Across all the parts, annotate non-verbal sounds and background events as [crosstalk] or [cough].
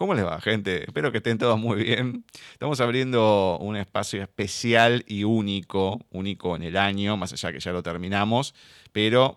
¿Cómo les va, gente? Espero que estén todos muy bien. Estamos abriendo un espacio especial y único, único en el año, más allá que ya lo terminamos, pero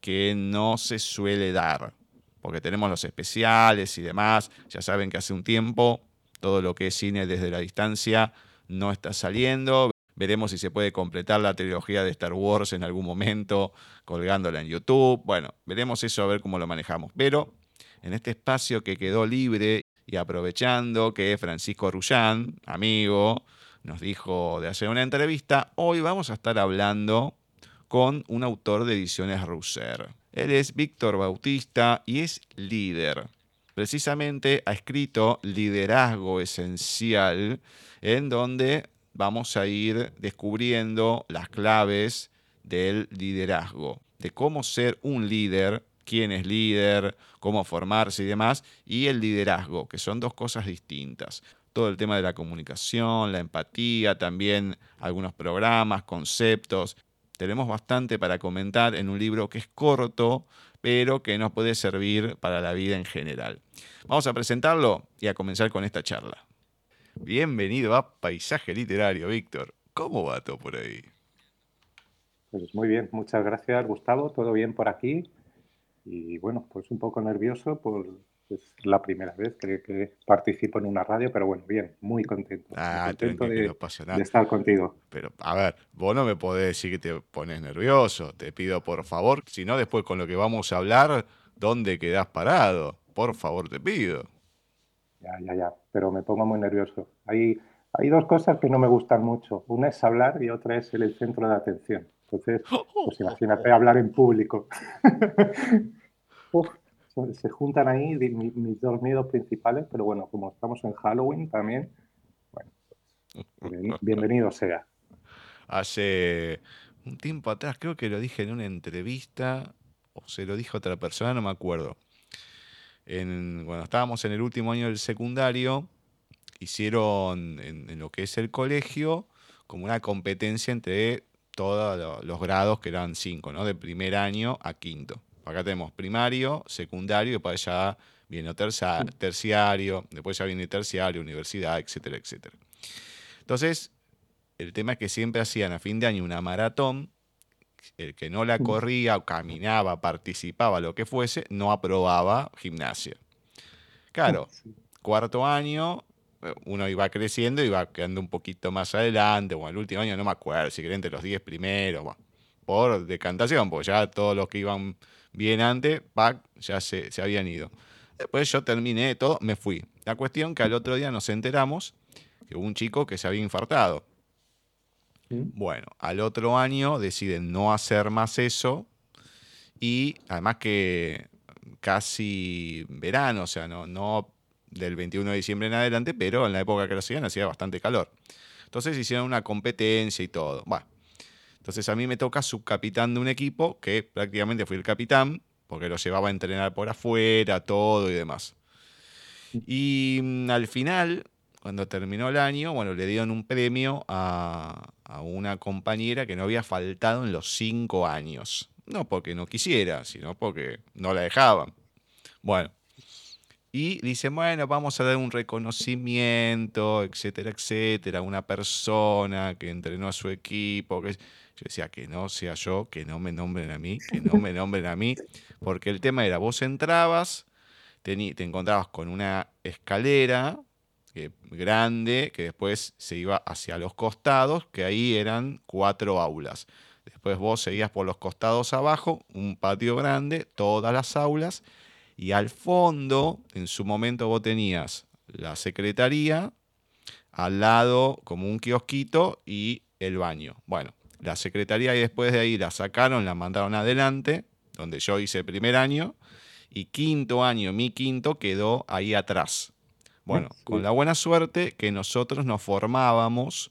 que no se suele dar, porque tenemos los especiales y demás. Ya saben que hace un tiempo todo lo que es cine desde la distancia no está saliendo. Veremos si se puede completar la trilogía de Star Wars en algún momento, colgándola en YouTube. Bueno, veremos eso a ver cómo lo manejamos. Pero en este espacio que quedó libre y aprovechando que Francisco Rullán, amigo, nos dijo de hacer una entrevista, hoy vamos a estar hablando con un autor de ediciones Russer. Él es Víctor Bautista y es líder. Precisamente ha escrito Liderazgo Esencial, en donde vamos a ir descubriendo las claves del liderazgo, de cómo ser un líder quién es líder, cómo formarse y demás, y el liderazgo, que son dos cosas distintas. Todo el tema de la comunicación, la empatía, también algunos programas, conceptos. Tenemos bastante para comentar en un libro que es corto, pero que nos puede servir para la vida en general. Vamos a presentarlo y a comenzar con esta charla. Bienvenido a Paisaje Literario, Víctor. ¿Cómo va todo por ahí? Pues muy bien, muchas gracias Gustavo, todo bien por aquí y bueno, pues un poco nervioso por es la primera vez que, participo en una radio, pero bueno, bien, muy contento. Ah, contento de, de, estar contigo. Pero, a ver, vos no me podés decir que te pones nervioso. Te pido por favor, si no, después con lo que vamos a hablar, ¿dónde quedás parado? Por favor, te pido. Ya, ya, ya, pero me pongo muy nervioso. Hay, hay dos cosas que no me gustan mucho. Una es hablar y otra es el centro de atención. Entonces, [laughs] pues imagínate hablar en público. [laughs] se juntan ahí mis dos miedos principales, pero bueno, como estamos en Halloween también, bueno, pues, bienvenido sea. Hace un tiempo atrás, creo que lo dije en una entrevista, o se lo dijo otra persona, no me acuerdo. En, cuando estábamos en el último año del secundario, hicieron en lo que es el colegio como una competencia entre todos los grados, que eran cinco, ¿no? De primer año a quinto. Acá tenemos primario, secundario, y después ya viene terciario, después ya viene terciario, universidad, etcétera, etcétera. Entonces, el tema es que siempre hacían a fin de año una maratón, el que no la corría o caminaba, participaba, lo que fuese, no aprobaba gimnasia. Claro, cuarto año, uno iba creciendo y iba quedando un poquito más adelante, o el último año no me acuerdo, si quería entre los 10 primeros, por decantación, porque ya todos los que iban bien antes, ya se, habían ido. Después yo terminé todo, me fui. La cuestión que al otro día nos enteramos que hubo un chico que se había infartado. Bueno, al otro año deciden no hacer más eso y además que casi verano, o sea, no, no del 21 de diciembre en adelante, pero en la época que lo hacían hacía bastante calor. Entonces hicieron una competencia y todo. Bueno, entonces a mí me toca subcapitán de un equipo que prácticamente fui el capitán, porque lo llevaba a entrenar por afuera, todo y demás. Y mm, al final, cuando terminó el año, bueno, le dieron un premio a, a una compañera que no había faltado en los cinco años. No porque no quisiera, sino porque no la dejaban. Bueno, y dicen, bueno, vamos a dar un reconocimiento, etcétera, etcétera, una persona que entrenó a su equipo. Que... Yo decía, que no sea yo, que no me nombren a mí, que no me nombren a mí, porque el tema era, vos entrabas, te, te encontrabas con una escalera eh, grande que después se iba hacia los costados, que ahí eran cuatro aulas. Después vos seguías por los costados abajo, un patio grande, todas las aulas, y al fondo, en su momento vos tenías la secretaría, al lado como un kiosquito y el baño. Bueno, la secretaría y después de ahí la sacaron, la mandaron adelante, donde yo hice el primer año, y quinto año, mi quinto, quedó ahí atrás. Bueno, con la buena suerte que nosotros nos formábamos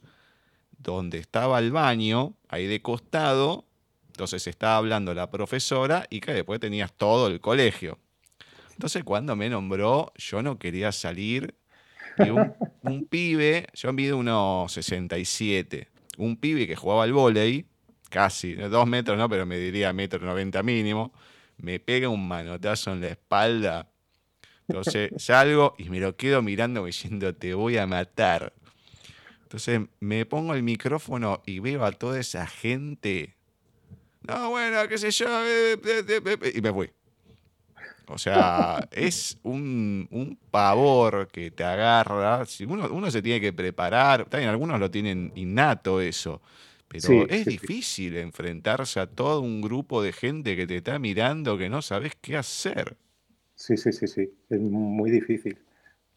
donde estaba el baño, ahí de costado, entonces estaba hablando la profesora y que después tenías todo el colegio. Entonces, cuando me nombró, yo no quería salir. Y [laughs] un, pibe, yo mido unos 67, un pibe que jugaba al volei, casi, dos metros no, pero me diría metro noventa mínimo, me pega un manotazo en la espalda. Entonces [laughs] salgo y me lo quedo mirando diciendo, te voy a matar. Entonces me pongo el micrófono y veo a toda esa gente. No, bueno, qué sé yo. Eh, eh, eh, y me voy. O sea, es un, pavor que te agarra. Uno, uno se tiene que preparar. También algunos lo tienen innato eso. Pero es difícil enfrentarse a todo un grupo de gente que te está mirando que no sabes qué hacer. Sí, sí, sí, sí. Es muy difícil.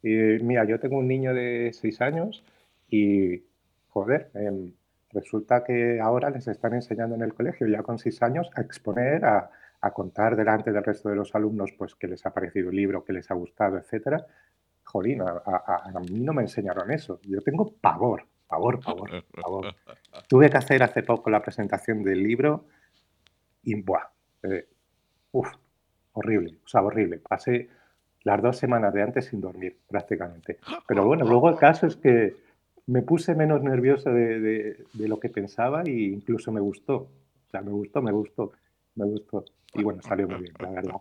mira, yo tengo un niño de seis años y, joder, em, resulta que ahora les están enseñando en el colegio, ya con seis años, a exponer, a, a contar delante del resto de los alumnos pues que les ha parecido el libro, que les ha gustado, etcétera. Jolín, a, mí no me enseñaron eso. Yo tengo pavor, pavor, pavor, pavor. [laughs] Tuve que hacer hace poco la presentación del libro y, buah, eh, uf, horrible, o sea, horrible. Pasé las dos semanas de antes sin dormir, prácticamente. Pero bueno, luego el caso es que me puse menos nervioso de, de lo que pensaba e incluso me gustó. O sea, me gustó, me gustó, me gustó. Y bueno, salió muy bien, la verdad. [laughs]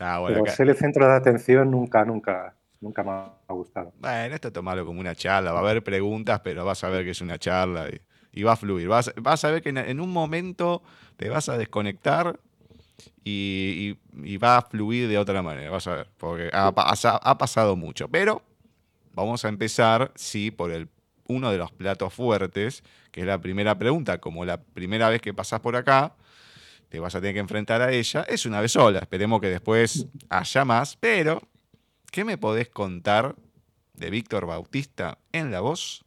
Ah, Pero ser el centro de atención nunca, nunca, nunca me ha gustado. Bueno, esto tomarlo como una charla. Va a haber preguntas, pero vas a ver que es una charla y, va a fluir. Vas, vas, a ver que en, un momento te vas a desconectar y, va a fluir de otra manera. Vas a ver, porque ha, ha, pasado mucho. Pero vamos a empezar, sí, por el, uno de los platos fuertes, que es la primera pregunta. Como la primera vez que pasás por acá, te vas a tener que enfrentar a ella. Es una vez sola, esperemos que después haya más, pero ¿qué me podés contar de Víctor Bautista en la voz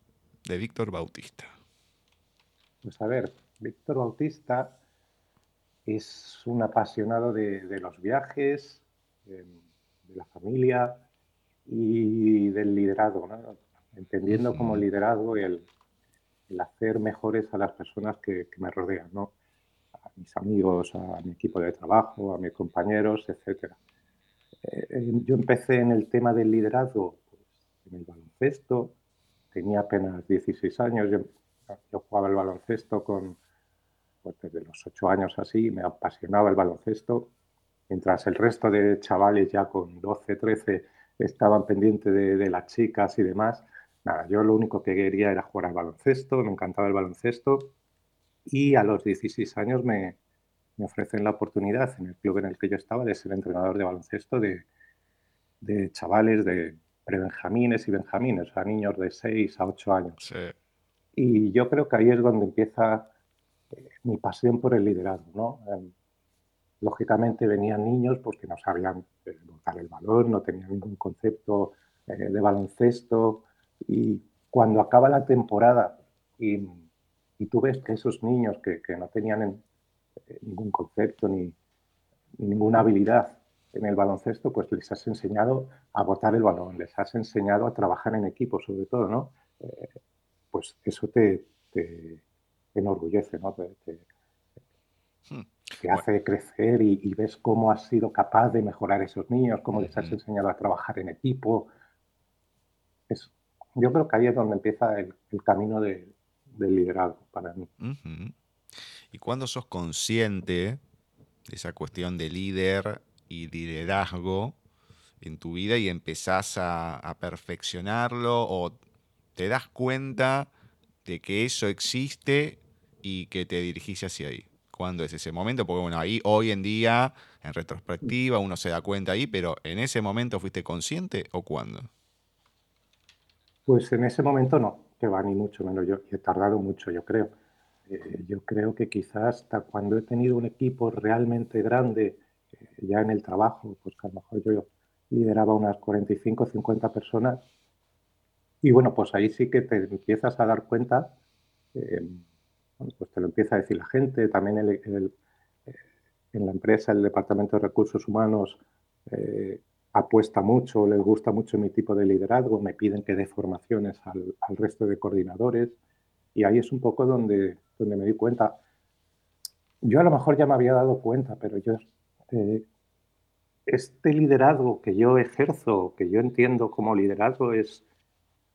de Víctor Bautista? Pues a ver, Víctor Bautista es un apasionado de, los viajes, de, la familia y del liderazgo, entendiendo como liderazgo el, hacer mejores a las personas que, que me rodean. ¿no? Mis amigos, a mi equipo de trabajo, a mis compañeros, etc. Eh, yo empecé en el tema del liderazgo pues, en el baloncesto, tenía apenas 16 años, yo, jugaba el baloncesto con, pues, desde los 8 años así, me apasionaba el baloncesto, mientras el resto de chavales ya con 12, 13 estaban pendientes de, de las chicas y demás. Nada, yo lo único que quería era jugar al baloncesto, me encantaba el baloncesto y a los 16 años me, me, ofrecen la oportunidad en el club en el que yo estaba de ser entrenador de baloncesto de, de chavales de prebenjamines y benjamines, o sea, niños de 6 a 8 años. Y yo creo que ahí es donde empieza eh, mi pasión por el liderazgo. ¿no? Em, lógicamente venían niños porque no sabían montar el balón, no tenían ningún concepto eh, de baloncesto y cuando acaba la temporada y y tú ves que esos niños que, no tenían eh, ningún concepto ni, ninguna habilidad en el baloncesto, pues les has enseñado a botar el balón, les has enseñado a trabajar en equipo, sobre todo, ¿no? Eh, pues eso te, enorgullece, ¿no? Te, hmm. hace crecer y, ves cómo has sido capaz de mejorar a esos niños, cómo les has enseñado a trabajar en equipo. Es, yo creo que ahí es donde empieza el camino de, del liderazgo para mí. ¿Y cuándo sos consciente de esa cuestión de líder y liderazgo en tu vida y empezás a, perfeccionarlo o te das cuenta de que eso existe y que te dirigís hacia ahí? ¿Cuándo es ese momento? Porque bueno, ahí hoy en día, en retrospectiva, uno se da cuenta ahí, pero ¿en ese momento fuiste consciente o cuándo? Pues en ese momento no que va ni mucho menos. Yo he tardado mucho, yo creo. Eh, yo creo que quizás hasta cuando he tenido un equipo realmente grande, eh, ya en el trabajo, pues a lo mejor yo lideraba unas 45, 50 personas. Y bueno, pues ahí sí que te empiezas a dar cuenta, eh, pues te lo empieza a decir la gente, también en la empresa, el Departamento de Recursos Humanos, apuesta mucho, les gusta mucho mi tipo de liderazgo, me piden que dé formaciones al, resto de coordinadores y ahí es un poco donde, donde me di cuenta. Yo a lo mejor ya me había dado cuenta, pero yo, eh, este liderazgo que yo ejerzo, que yo entiendo como liderazgo, es,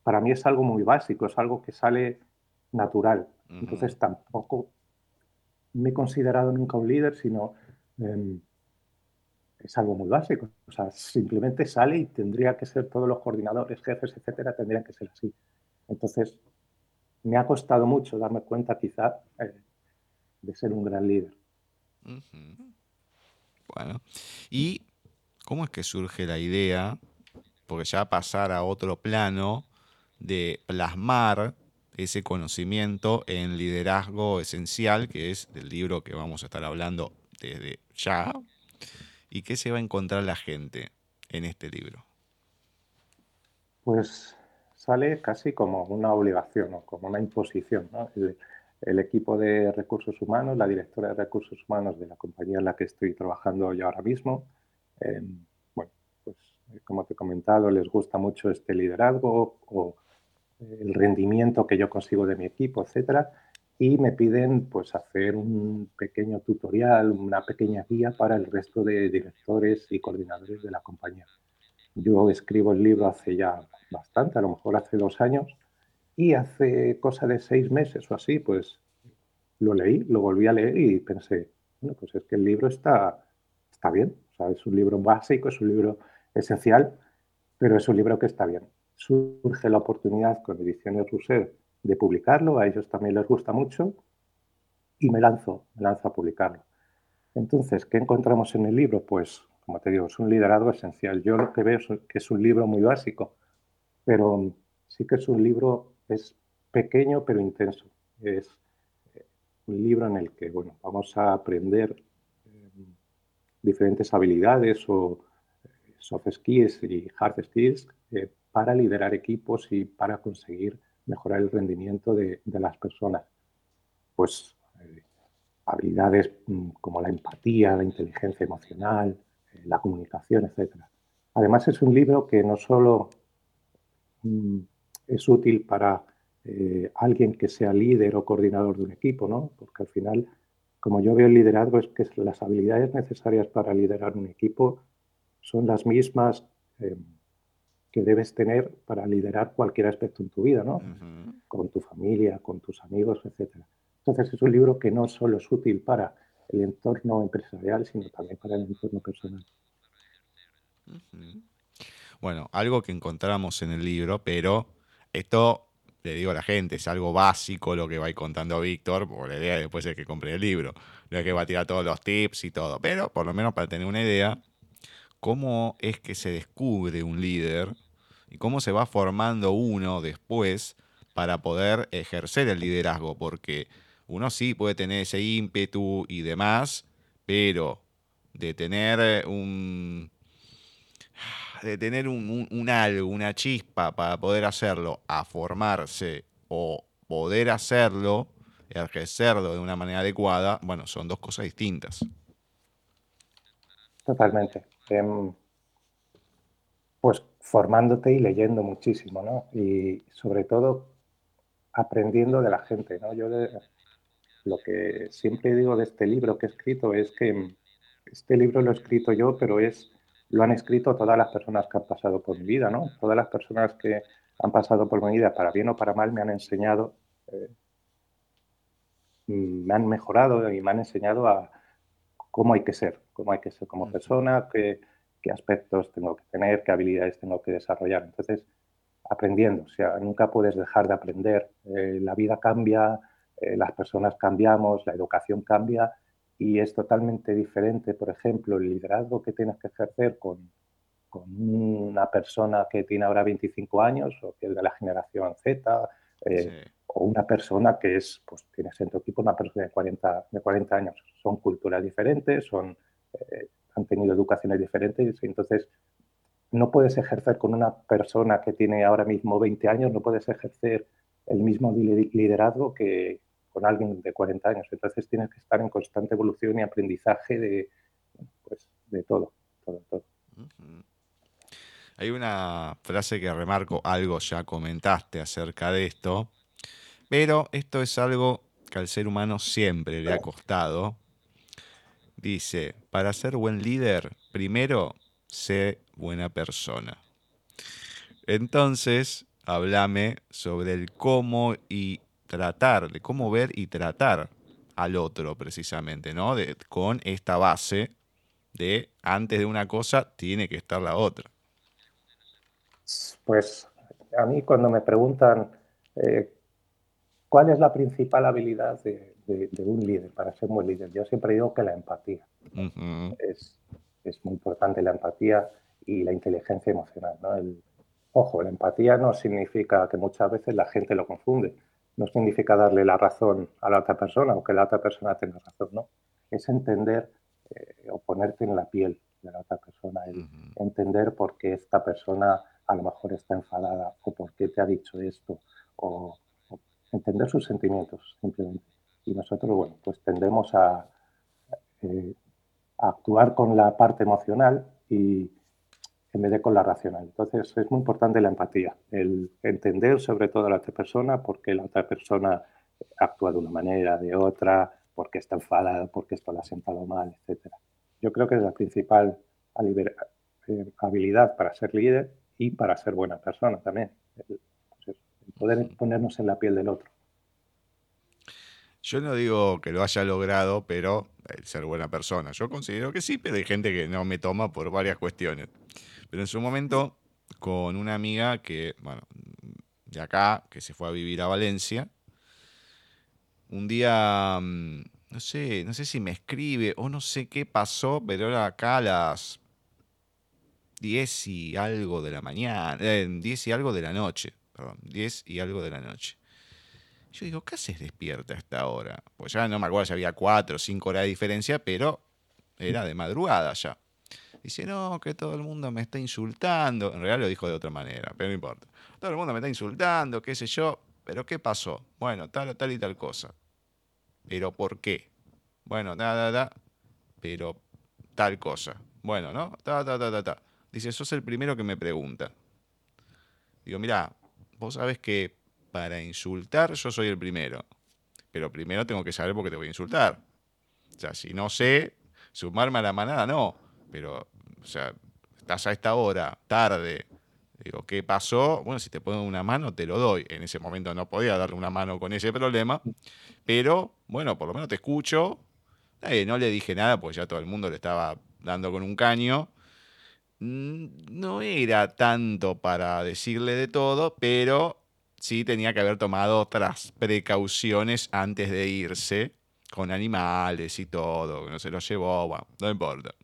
para mí es algo muy básico, es algo que sale natural. Entonces tampoco me he considerado nunca un líder, sino... Em, es algo muy básico. O sea, simplemente sale y tendría que ser todos los coordinadores, jefes, etcétera, tendrían que ser así. Entonces, me ha costado mucho darme cuenta quizá eh, de ser un gran líder. Bueno, ¿y cómo es que surge la idea, porque ya pasar a otro plano, de plasmar ese conocimiento en liderazgo esencial, que es del libro que vamos a estar hablando desde ya, y qué se va a encontrar la gente en este libro? Pues sale casi como una obligación o como una imposición. El, equipo de recursos humanos, la directora de recursos humanos de la compañía en la que estoy trabajando yo ahora mismo, em, bueno, pues como te he comentado, les gusta mucho este liderazgo o el rendimiento que yo consigo de mi equipo, etcétera, y me piden pues hacer un pequeño tutorial, una pequeña guía para el resto de directores y coordinadores de la compañía. Yo escribo el libro hace ya bastante, a lo mejor hace dos años, y hace cosa de seis meses o así, pues lo leí, lo volví a leer y pensé, bueno, pues es que el libro está, está bien, o sea, es un libro básico, es un libro esencial, pero es un libro que está bien. Surge la oportunidad con Ediciones Rousseau de publicarlo, a ellos también les gusta mucho, y me lanzo, me lanzo a publicarlo. Entonces, ¿qué encontramos en el libro? Pues como te digo, es un liderazgo esencial. Yo lo que veo es que es un libro muy básico, pero sí que es un libro, es pequeño pero intenso. Es eh, un libro en el que, bueno, vamos a aprender eh, diferentes habilidades o eh, soft skills y hard skills para liderar equipos y para conseguir mejorar el rendimiento de, de las personas. Pues habilidades mm, como la empatía, la inteligencia emocional, la comunicación, etc. Además es un libro que no solo mm, es útil para eh, alguien que sea líder o coordinador de un equipo, ¿no? porque al final, como yo veo el liderazgo, es que las habilidades necesarias para liderar un equipo son las mismas eh, que debes tener para liderar cualquier aspecto en tu vida, ¿no? Con tu familia, con tus amigos, etc. Entonces es un libro que no solo es útil para el entorno empresarial, sino también para el entorno personal. Bueno, algo que encontramos en el libro, pero esto le digo a la gente, es algo básico lo que va a ir contando Víctor, porque la idea después es que compre el libro. No es que va a tirar todos los tips y todo, pero por lo menos para tener una idea, cómo es que se descubre un líder y cómo se va formando uno después para poder ejercer el liderazgo, porque uno sí puede tener ese ímpetu y demás, pero de tener un de tener un, algo, una chispa para poder hacerlo, a formarse o poder hacerlo, ejercerlo de una manera adecuada, bueno, son dos cosas distintas. Totalmente. Em, pues formándote y leyendo muchísimo, ¿no? Y sobre todo aprendiendo de la gente, ¿no? Yo lo que siempre digo de este libro que he escrito es que este libro lo he escrito yo, pero es lo han escrito todas las personas que han pasado por mi vida, ¿no? Todas las personas que han pasado por mi vida, para bien o para mal, me han enseñado, eh, me han mejorado y me han enseñado a cómo hay que ser, cómo hay que ser como persona, qué, qué aspectos tengo que tener, qué habilidades tengo que desarrollar. Entonces, aprendiendo, o sea, nunca puedes dejar de aprender. Eh, la vida cambia, eh, las personas cambiamos, la educación cambia y es totalmente diferente, por ejemplo, el liderazgo que tienes que ejercer con, con una persona que tiene ahora 25 años o que es de la generación Z, eh, o una persona que es, pues tienes en tu equipo una persona de 40, de 40 años. Son culturas diferentes, son, eh, han tenido educaciones diferentes, entonces no puedes ejercer con una persona que tiene ahora mismo 20 años, no puedes ejercer el mismo liderazgo que, con alguien de 40 años. Entonces tienes que estar en constante evolución y aprendizaje de, pues, de todo, todo, todo. Hay una frase que remarco, algo ya comentaste acerca de esto, pero esto es algo que al ser humano siempre le ha costado. Dice, para ser buen líder, primero sé buena persona. Entonces, háblame sobre el cómo y tratar, de cómo ver y tratar al otro precisamente, ¿no? con esta base de antes de una cosa tiene que estar la otra. Pues a mí cuando me preguntan eh, cuál es la principal habilidad de, un líder para ser buen líder, yo siempre digo que la empatía. es, muy importante la empatía y la inteligencia emocional. ojo, la empatía no significa que muchas veces la gente lo confunde. No significa darle la razón a la otra persona, aunque la otra persona tenga razón, ¿no? Es entender eh, o ponerte en la piel de la otra persona, entender por qué esta persona a lo mejor está enfadada o por qué te ha dicho esto, o, entender sus sentimientos simplemente. Y nosotros, bueno, pues tendemos a, eh, a actuar con la parte emocional y en vez de con la racional. Entonces es muy importante la empatía, el entender sobre todo a la otra persona por qué la otra persona actúa de una manera, de otra, por qué está enfadada, por qué esto le ha sentado mal, etc. Yo creo que es la principal eh, habilidad para ser líder y para ser buena persona también. Poder ponernos en la piel del otro. Yo no digo que lo haya logrado, pero el ser buena persona. Yo considero que sí, pero hay gente que no me toma por varias cuestiones. Pero en su momento, con una amiga que, bueno, de acá, que se fue a vivir a Valencia, un día, mm, no sé, no sé si me escribe o no sé qué pasó, pero era acá a las 10 y algo de la mañana, 10 eh, y algo de la noche, perdón, 10 y algo de la noche. Yo digo, ¿qué haces despierta a esta hora? Pues ya no me acuerdo si había 4 o 5 horas de diferencia, pero era de madrugada ya. Dice, no, que todo el mundo me está insultando. En realidad lo dijo de otra manera, pero no importa. Todo el mundo me está insultando, qué sé yo. Pero ¿qué pasó? Bueno, tal, tal y tal cosa. ¿Pero por qué? Bueno, da, da, da. Pero tal cosa. Bueno, ¿no? Ta, ta, ta, ta, ta. Dice, sos el primero que me pregunta. Digo, mira, vos que para insultar yo soy el primero. Pero primero tengo que saber por qué te voy a insultar. O sea, si no sé, sumarme a la manada, no. Pero, o sea, estás a esta hora, tarde. Digo, ¿qué pasó? Bueno, si te pongo una mano, te lo doy. En ese momento no podía darle una mano con ese problema. Pero, bueno, por lo menos te escucho. No le dije nada, pues ya todo el mundo le estaba dando con un caño. Mm, no era tanto para decirle de todo, pero sí tenía que haber tomado otras precauciones antes de irse, con animales y todo, no se lo llevó, no importa.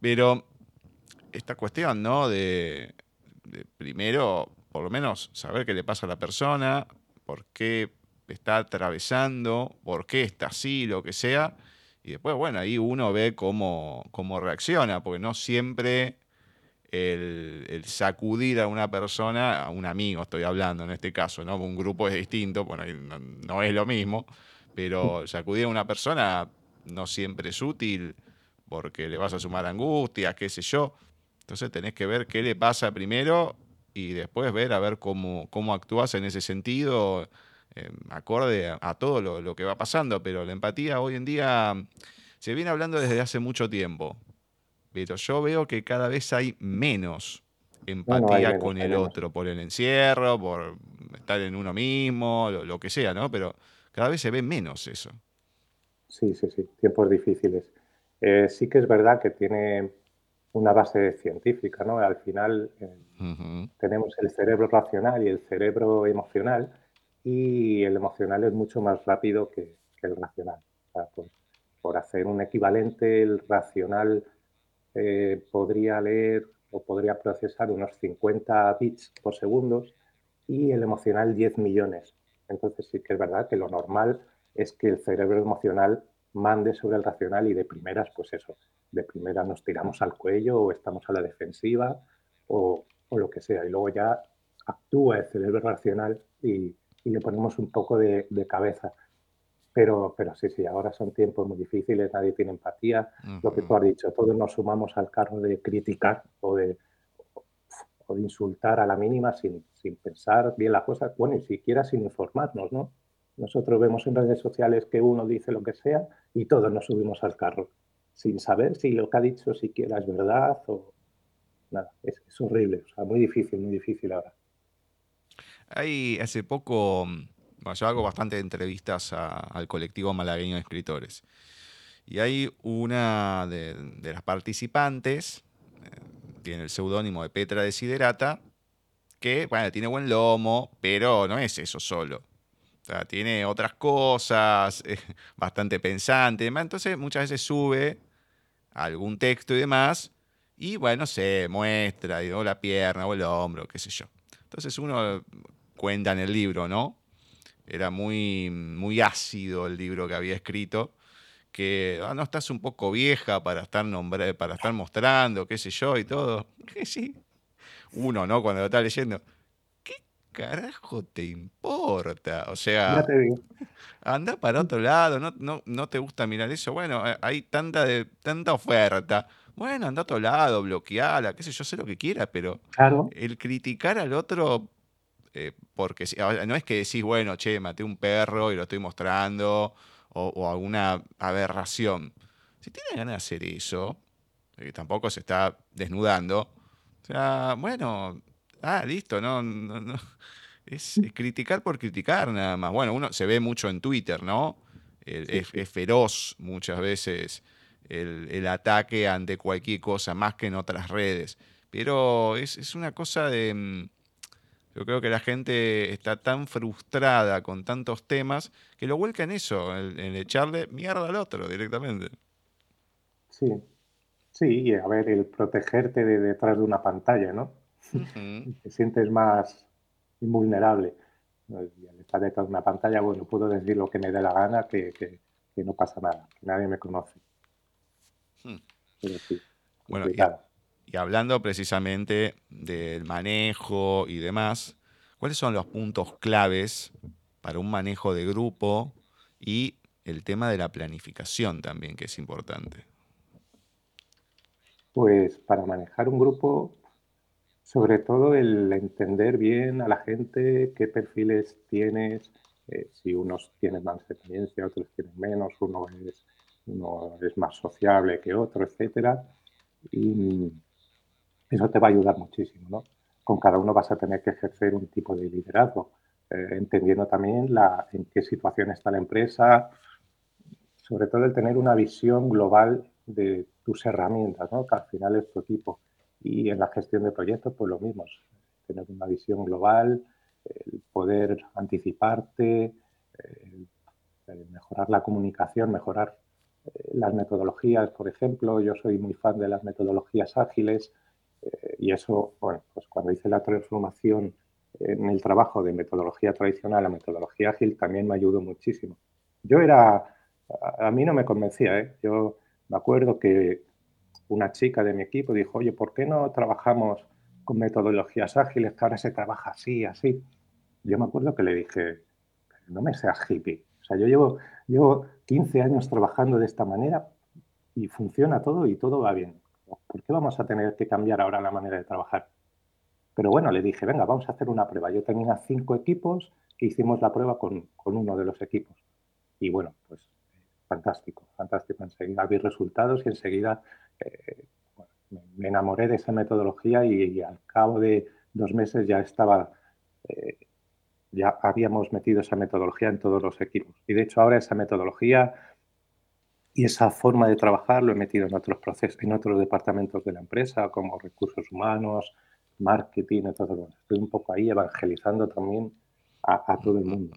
Pero esta cuestión, ¿no? De, primero, por lo menos, saber qué le pasa a la persona, por qué está atravesando, por qué está así, lo que sea. Y después, bueno, ahí uno ve cómo, cómo reacciona, porque no siempre el, sacudir a una persona, a un amigo estoy hablando en este caso, ¿no? Un grupo es distinto, bueno, no, es lo mismo, pero [laughs] sacudir a una persona no siempre es útil porque le vas a sumar angustias, qué sé yo. Entonces tenés que ver qué le pasa primero y después ver a ver cómo, cómo actúas en ese sentido, eh, acorde a, todo lo, lo, que va pasando. Pero la empatía hoy en día se viene hablando desde hace mucho tiempo pero yo veo que cada vez hay menos empatía con el otro, por el encierro, por estar en uno mismo, lo, que sea, ¿no? Pero cada vez se ve menos eso. Sí, sí, sí, tiempos difíciles. Eh, sí que es verdad que tiene una base científica, ¿no? Al final eh, tenemos el cerebro racional y el cerebro emocional y el emocional es mucho más rápido que, el racional. por hacer un equivalente, el racional eh, podría leer o podría procesar unos 50 bits por segundo y el emocional 10 millones. Entonces sí que es verdad que lo normal es que el cerebro emocional mande sobre el racional y de primeras, pues eso, de primeras nos tiramos al cuello o estamos a la defensiva o, lo que sea. Y luego ya actúa el cerebro racional y, le ponemos un poco de cabeza. Pero, pero sí, sí, ahora son tiempos muy difíciles, nadie tiene empatía. Lo que tú has dicho, todos nos sumamos al carro de criticar o de, o de insultar a la mínima sin, sin pensar bien las cosas, bueno, ni siquiera sin informarnos, ¿no? Nosotros vemos en redes sociales que uno dice lo que sea y todos nos subimos al carro, sin saber si lo que ha dicho siquiera es verdad o nada. Es, es horrible, o sea, muy difícil, muy difícil ahora. Hay hace poco yo hago bastante entrevistas al colectivo malagueño de escritores. Y hay una de, las participantes, eh, tiene el seudónimo de Petra Desiderata, que, bueno, tiene buen lomo, pero no es eso solo. Tiene otras cosas, [laughs] bastante pensante, entonces muchas veces sube algún texto y demás, y bueno, se muestra, o la pierna, o el hombro, qué sé yo. Entonces uno cuenta en el libro, ¿no? Era muy, muy ácido el libro que había escrito, que ah, no estás un poco vieja para estar, para estar mostrando, qué sé yo, y todo. [laughs] sí. Uno, ¿no? Cuando lo está leyendo, ¿qué carajo te importa? O sea, anda para otro lado, no, no, no te gusta mirar eso. Bueno, eh, hay tanta, de, tanta oferta. Bueno, anda a otro lado, bloqueala, qué sé yo, sé lo que quiera, pero el criticar al otro eh, porque no es que decís, bueno, che, maté un perro y lo estoy mostrando, o, alguna aberración. Si tiene ganas de hacer eso, que tampoco se está desnudando, o sea, bueno, ah, listo, no, no, Es, criticar por criticar nada más. Bueno, uno se ve mucho en Twitter, ¿no? es, feroz muchas veces el, ataque ante cualquier cosa, más que en otras redes. Pero es, es una cosa de mm, yo creo que la gente está tan frustrada con tantos temas que lo vuelca en eso, en, echarle mierda al otro directamente. Sí, sí, y a ver, el protegerte de detrás de una pantalla, ¿no? [laughs] Te sientes más invulnerable. Al estar detrás de una pantalla, bueno, puedo decir lo que me dé la gana, que, no pasa nada, que nadie me conoce. Hmm. bueno, y hablando precisamente del manejo y demás, ¿cuáles son los puntos claves para un manejo de grupo y el tema de la planificación también, que es importante? Pues para manejar un grupo, sobre todo el entender bien a la gente, qué perfiles tienes, eh, si unos tienen más experiencia, otros tienen menos, uno es, uno es más sociable que otro, etcétera. Y, eso te va a ayudar muchísimo, ¿no? Con cada uno vas a tener que ejercer un tipo de liderazgo, eh, entendiendo también la, en qué situación está la empresa, sobre todo el tener una visión global de tus herramientas, ¿no? que al final es tu equipo. Y en la gestión de proyectos, pues lo mismo, tener una visión global, el poder anticiparte, mejorar la comunicación, mejorar eh, las metodologías, por ejemplo. Yo soy muy fan de las metodologías ágiles, y eso, bueno, pues cuando hice la transformación en el trabajo de metodología tradicional a metodología ágil también me ayudó muchísimo. Yo era, a mí no me convencía, ¿eh? yo me acuerdo que una chica de mi equipo dijo, oye, ¿por qué no trabajamos con metodologías ágiles que ahora se trabaja así, así? Yo me acuerdo que le dije, no me seas hippie. O sea, yo llevo, llevo 15 años trabajando de esta manera y funciona todo y todo va bien. ¿Por qué vamos a tener que cambiar ahora la manera de trabajar? Pero bueno, le dije, venga, vamos a hacer una prueba. Yo tenía cinco equipos e hicimos la prueba con, uno de los equipos. Y bueno, pues fantástico, fantástico. Enseguida vi resultados y enseguida eh, me enamoré de esa metodología y, al cabo de dos meses ya estaba, eh, ya habíamos metido esa metodología en todos los equipos. Y de hecho ahora esa metodología y esa forma de trabajar lo he metido en otros procesos, en otros departamentos de la empresa, como recursos humanos, marketing, entonces estoy un poco ahí evangelizando también a, todo el mundo.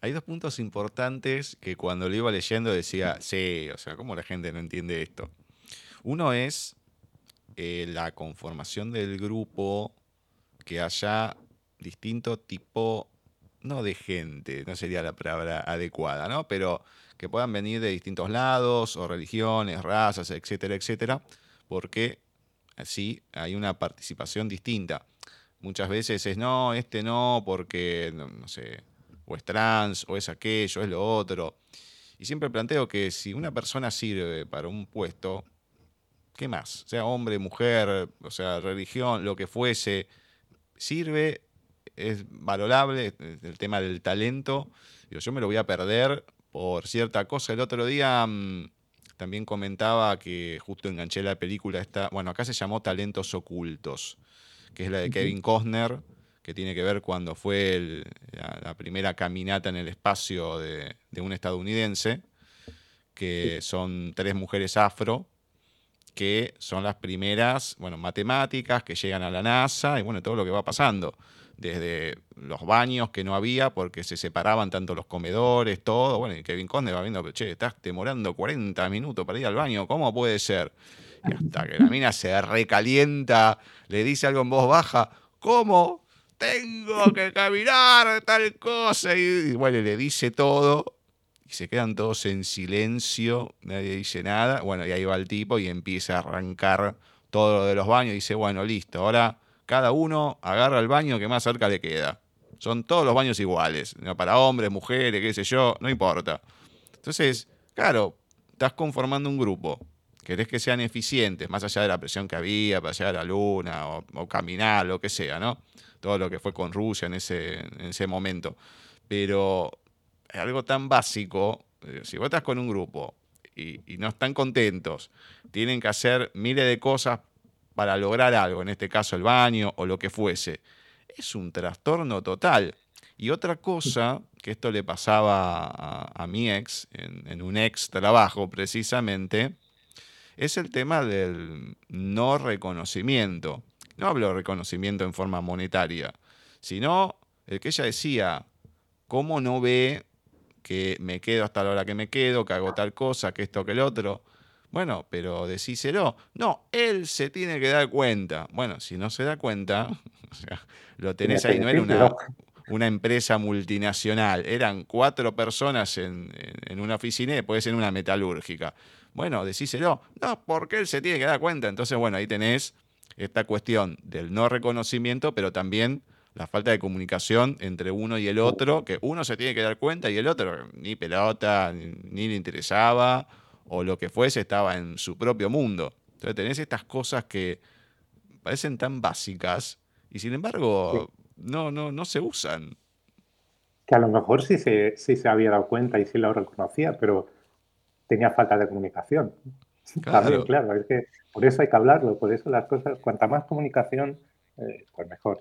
Hay dos puntos importantes que cuando lo iba leyendo decía, sí, o sea, ¿cómo la gente no entiende esto? Uno es eh, la conformación del grupo, que haya distinto tipo no de gente, no sería la palabra adecuada, ¿no? Pero que puedan venir de distintos lados, o religiones, razas, etcétera, etcétera, porque así hay una participación distinta. Muchas veces es no, este no, porque, no, sé, o es trans, o es aquello, es lo otro. Y siempre planteo que si una persona sirve para un puesto, ¿qué más? Sea hombre, mujer, o sea, religión, lo que fuese, sirve es valorable el tema del talento. yo me lo voy a perder por cierta cosa. El otro día mm, también comentaba que justo enganché la película esta, bueno, acá se llamó Talentos Ocultos, que es la de Kevin Costner, que tiene que ver cuando fue la, primera caminata en el espacio de, un estadounidense. que son tres mujeres afro, que son las primeras, bueno, matemáticas que llegan a la NASA y bueno, todo lo que va pasando. Desde los baños que no había porque se separaban tanto los comedores, todo. Bueno, y Kevin Conde va viendo, che, estás demorando 40 minutos para ir al baño, ¿cómo puede ser? Y hasta que la mina se recalienta, le dice algo en voz baja, ¿cómo? Tengo que caminar, tal cosa. Y, y bueno, le dice todo y se quedan todos en silencio, nadie dice nada. Bueno, y ahí va el tipo y empieza a arrancar todo lo de los baños. Y dice, bueno, listo, ahora cada uno agarra el baño que más cerca le queda. Son todos los baños iguales, para hombres, mujeres, qué sé yo, no importa. Entonces, claro, estás conformando un grupo. Querés que sean eficientes, más allá de la presión que había para llegar a la luna o, o caminar, lo que sea, ¿no? Todo lo que fue con Rusia en ese, en ese momento. Pero algo tan básico, eh, si vos estás con un grupo y, y, no están contentos, tienen que hacer miles de cosas para lograr algo, en este caso el baño o lo que fuese, es un trastorno total. Y otra cosa, que esto le pasaba a, mi ex, en, en, un ex trabajo precisamente, es el tema del no reconocimiento. No hablo de reconocimiento en forma monetaria, sino el que ella decía, ¿cómo no ve que me quedo hasta la hora que me quedo, que hago tal cosa, que esto, que el otro. Bueno, pero decíselo. No, él se tiene que dar cuenta. Bueno, si no se da cuenta, [laughs] o sea, lo tenés ahí, no era una, una empresa multinacional, eran cuatro personas en, en, una oficina y después en una metalúrgica. Bueno, decíselo. No, porque él se tiene que dar cuenta. Entonces, bueno, ahí tenés esta cuestión del no reconocimiento, pero también la falta de comunicación entre uno y el otro, que uno se tiene que dar cuenta y el otro ni pelota, ni, ni le interesaba, o lo que fuese, estaba en su propio mundo. Entonces tenés estas cosas que parecen tan básicas y sin embargo sí. no, no, no se usan. Que a lo mejor sí se, sí se había dado cuenta y sí lo reconocía, pero tenía falta de comunicación. [laughs] Claro. También, claro, es que por eso hay que hablarlo, por eso las cosas, cuanta más comunicación, eh, pues mejor.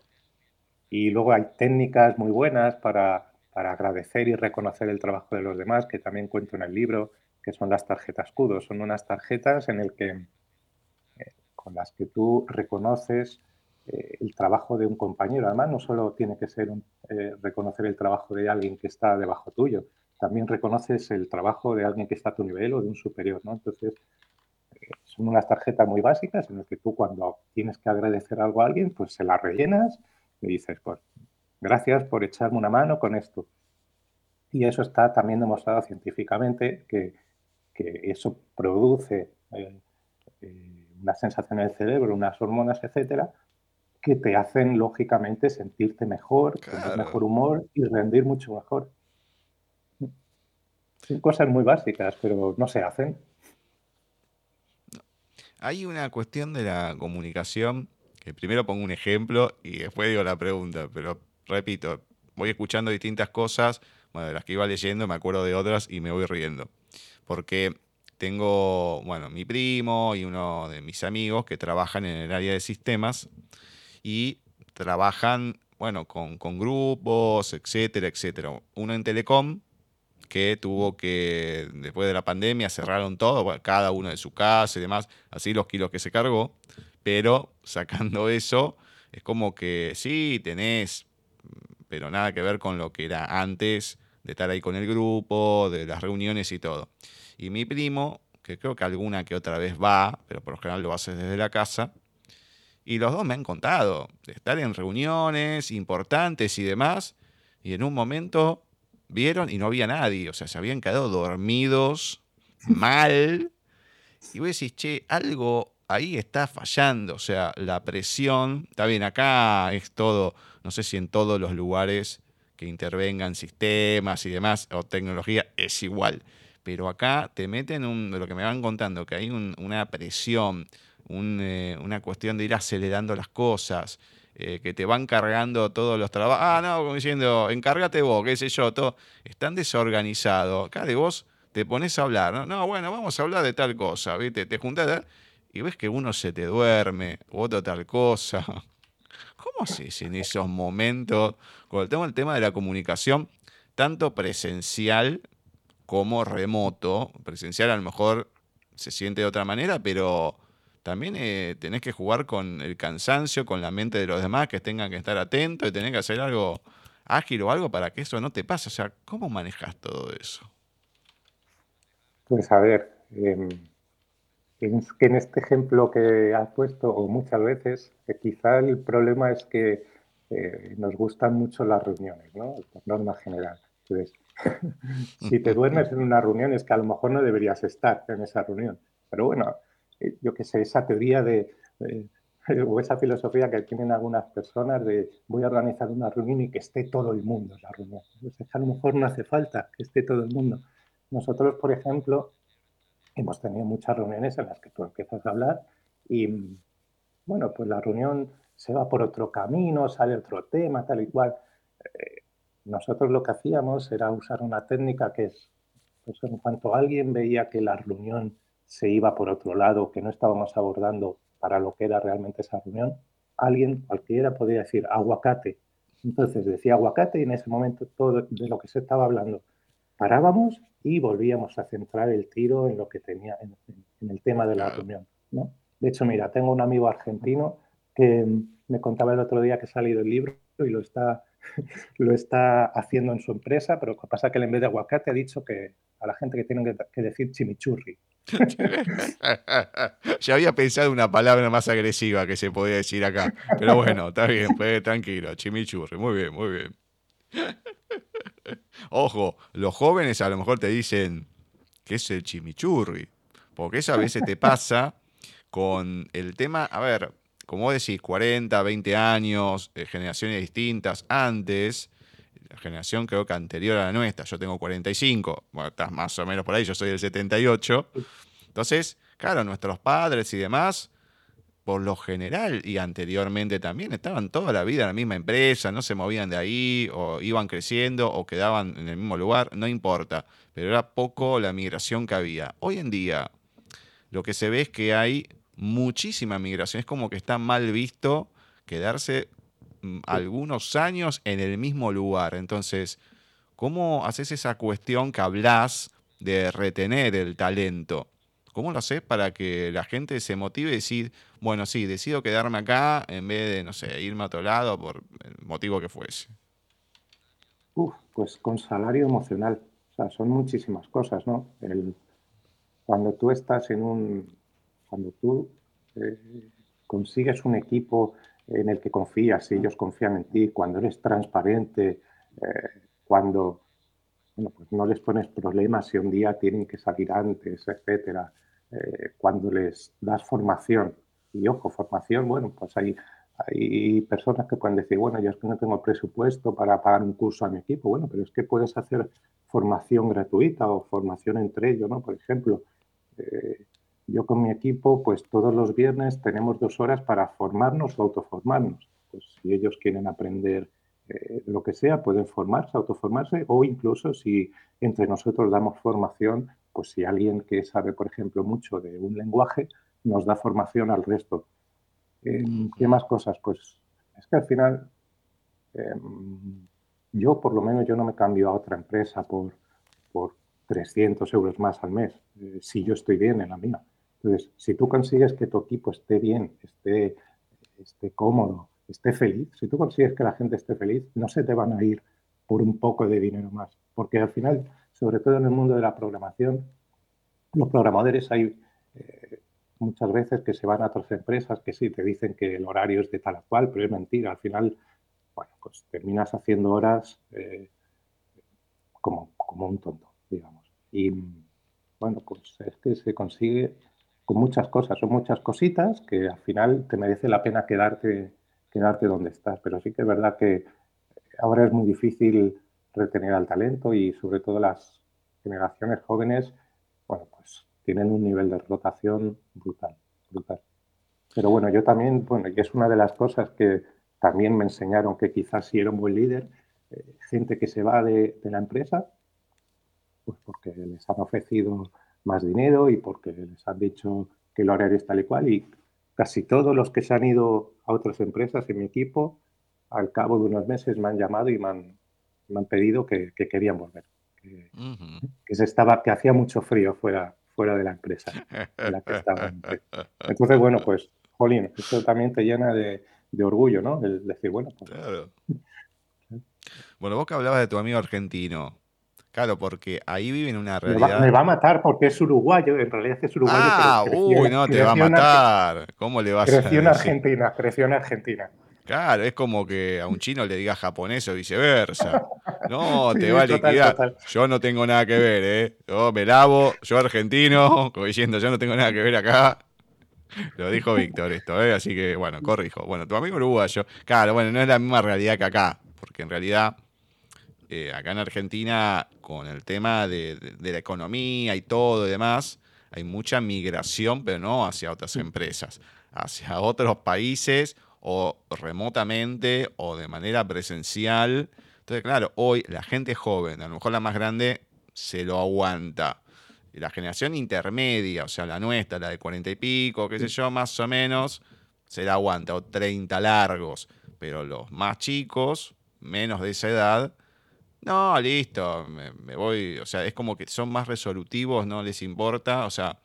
Y luego hay técnicas muy buenas para, para, agradecer y reconocer el trabajo de los demás, que también cuento en el libro, que son las tarjetas CUDO. Son unas tarjetas en el que, eh, con las que tú reconoces eh, el trabajo de un compañero. Además, no solo tiene que ser eh, reconocer el trabajo de alguien que está debajo tuyo, también reconoces el trabajo de alguien que está a tu nivel o de un superior. ¿no? Entonces, son unas tarjetas muy básicas en las que tú cuando tienes que agradecer algo a alguien, pues se las rellenas y dices, pues, gracias por echarme una mano con esto. Y eso está también demostrado científicamente que, que eso produce eh, eh, una sensación en el cerebro, unas hormonas, etcétera, que te hacen lógicamente sentirte mejor, claro. tener mejor humor y rendir mucho mejor. Son cosas muy básicas, pero no se hacen. Hay una cuestión de la comunicación primero pongo un ejemplo y después digo la pregunta, pero repito, voy escuchando distintas cosas, bueno, de las que iba leyendo me acuerdo de otras y me voy riendo. Porque tengo, bueno, mi primo y uno de mis amigos que trabajan en el área de sistemas y trabajan, bueno, con, con grupos, etcétera, etcétera. Uno en Telecom, que tuvo que, después de la pandemia, cerraron todo, cada uno de su casa y demás, así los kilos que se cargó pero sacando [laughs] eso, es como que sí, tenés, pero nada que ver con lo que era antes de estar ahí con el grupo, de las reuniones y todo. Y mi primo, que creo que alguna que otra vez va, pero por lo general lo hace desde la casa, y los dos me han contado de estar en reuniones importantes y demás, y en un momento vieron y no había nadie, o sea, se habían quedado dormidos [laughs] mal. Y vos decís, che, algo ahí está fallando, o sea, la presión, está bien, acá es todo, no sé si en todos los lugares que intervengan sistemas y demás, o tecnología, es igual, pero acá te meten un, de lo que me van contando, que hay un, una presión, eh, una cuestión de ir acelerando las cosas, eh, que te van cargando todos los trabajos, ah, no, como diciendo, encárgate vos, qué sé yo, todo, están desorganizados, acá de vos te pones a hablar, no, no bueno, vamos a hablar de tal cosa, ¿viste? Te juntás y ves que uno se te duerme, otro tal cosa. ¿Cómo haces en esos momentos? El tema, el tema de la comunicación, tanto presencial como remoto. Presencial a lo mejor se siente de otra manera, pero también eh, tenés que jugar con el cansancio, con la mente de los demás, que tengan que estar atentos y tener que hacer algo ágil o algo para que eso no te pase. O sea, ¿cómo manejas todo eso? Pues a ver, em, que en este ejemplo que has puesto, o muchas veces, quizá el problema es que eh, nos gustan mucho las reuniones, ¿no? Por norma general. Entonces, [laughs] si te duermes en una reunión es que a lo mejor no deberías estar en esa reunión. Pero bueno, eh, yo qué sé, esa teoría de, [laughs] o esa filosofía que tienen algunas personas de voy a organizar una reunión y que esté todo el mundo en la reunión. Pues a lo mejor no hace falta que esté todo el mundo. Nosotros, por ejemplo, hemos tenido muchas reuniones en las que tú empiezas a hablar y, bueno, pues la reunión se va por otro camino, sale otro tema, tal y cual. Eh, nosotros lo que hacíamos era usar una técnica que es, pues en cuanto alguien veía que la reunión se iba por otro lado, que no estábamos abordando para lo que era realmente esa reunión, alguien, cualquiera, podía decir aguacate. Entonces decía aguacate y en ese momento todo de lo que se estaba hablando parábamos y volvíamos a centrar el tiro en lo que tenía, en, el tema de la reunión. ¿no? De hecho, mira, tengo un amigo argentino que me contaba el otro día que ha salido el libro y lo está, [laughs] lo está haciendo en su empresa, pero lo que pasa es que en vez de aguacate ha dicho que a la gente que tiene que, decir chimichurri. [laughs] ya había pensado una palabra más agresiva que se podía decir acá, pero bueno, está bien, pues, tranquilo, chimichurri, muy bien, muy bien. [laughs] Ojo, los jóvenes a lo mejor te dicen que es el chimichurri, porque eso a veces te pasa con el tema, a ver, como vos decís, 40, 20 años, eh, generaciones distintas, antes, la generación creo que anterior a la nuestra, yo tengo 45, bueno, estás más o menos por ahí, yo soy del 78, entonces, claro, nuestros padres y demás por lo general y anteriormente también estaban toda la vida en la misma empresa, no se movían de ahí o iban creciendo o quedaban en el mismo lugar, no importa, pero era poco la migración que había. Hoy en día lo que se ve es que hay muchísima migración, es como que está mal visto quedarse mm, algunos años en el mismo lugar. Entonces, ¿cómo haces esa cuestión que hablas de retener el talento? ¿Cómo lo haces para que la gente se motive y decir, bueno, sí, decido quedarme acá en vez de, no sé, irme a otro lado por el motivo que fuese? Uf, pues con salario emocional. O sea, son muchísimas cosas, ¿no? cuando tú estás en un. Cuando tú eh, consigues un equipo en el que confías y ellos confían en ti, cuando eres transparente, eh, cuando bueno, pues no les pones problemas si un día tienen que salir antes, etcétera. Eh, cuando les das formación. Y ojo, formación, bueno, pues hay, hay personas que pueden decir, bueno, yo es que no tengo presupuesto para pagar un curso a mi equipo. Bueno, pero es que puedes hacer formación gratuita o formación entre ellos, ¿no? Por ejemplo, eh, yo con mi equipo, pues todos los viernes tenemos dos horas para formarnos o autoformarnos. Pues si ellos quieren aprender eh, lo que sea, pueden formarse, autoformarse o incluso si entre nosotros damos formación, pues si alguien que sabe, por ejemplo, mucho de un lenguaje nos da formación al resto. Em, ¿Qué más cosas? Pues es que al final em, yo por lo menos yo no me cambio a otra empresa por, por 300 euros más al mes, eh, si yo estoy bien en la mía. Entonces, si tú consigues que tu equipo esté bien, esté, esté cómodo, esté feliz, si tú consigues que la gente esté feliz, no se te van a ir por un poco de dinero más. Porque al final, sobre todo en el mundo de la programación, los programadores hay eh, muchas veces que se van a otras empresas que sí te dicen que el horario es de tal cual, pero es mentira. Al final, bueno, pues terminas haciendo horas eh, como, como un tonto, digamos. Y bueno, pues es que se consigue con muchas cosas, son muchas cositas que al final te merece la pena quedarte quedarte donde estás. Pero sí que es verdad que ahora es muy difícil retener al talento y sobre todo las generaciones jóvenes, bueno, pues tienen un nivel de rotación brutal, brutal. Pero bueno, yo también, bueno, y es una de las cosas que también me enseñaron que quizás si era un buen líder, eh, gente que se va de, de, la empresa, pues porque les han ofrecido más dinero y porque les han dicho que el horario es tal y cual y Casi todos los que se han ido a otras empresas en mi equipo, al cabo de unos meses me han llamado y me han, pedido que, querían volver, que se estaba, que hacía mucho frío fuera, fuera de la empresa en la que estaba. Entonces, bueno, pues, Jolín, esto también te llena de, orgullo, ¿no? El decir, bueno, pues, Claro. Bueno, vos que hablabas de tu amigo argentino. Claro, porque ahí viven una realidad. Me va, a matar porque es uruguayo, en realidad es uruguayo. Ah, uy, no, te va a matar. ¿Cómo le vas a Creció en Argentina, creció en Argentina. Claro, es como que a un chino le diga japonés o viceversa. [laughs] No, te va a liquidar. Yo no tengo nada que ver, ¿eh? Yo me lavo, yo argentino, [laughs] como diciendo, yo no tengo nada que ver acá. Lo dijo Víctor esto, ¿eh? Así que, bueno, corrijo. Bueno, tu amigo uruguayo. Claro, bueno, no es la misma realidad que acá, porque en realidad, eh, acá en Argentina, con el tema de, la economía y todo y demás, hay mucha migración, pero no hacia otras empresas, hacia otros países o remotamente o de manera presencial. Entonces, claro, hoy la gente joven, a lo mejor la más grande, se lo aguanta. Y la generación intermedia, o sea, la nuestra, la de cuarenta y pico, qué sé yo, más o menos, se la aguanta, o 30 largos. Pero los más chicos, menos de esa edad, no, listo, me, me voy, o sea, es como que son más resolutivos, no les importa, o sea,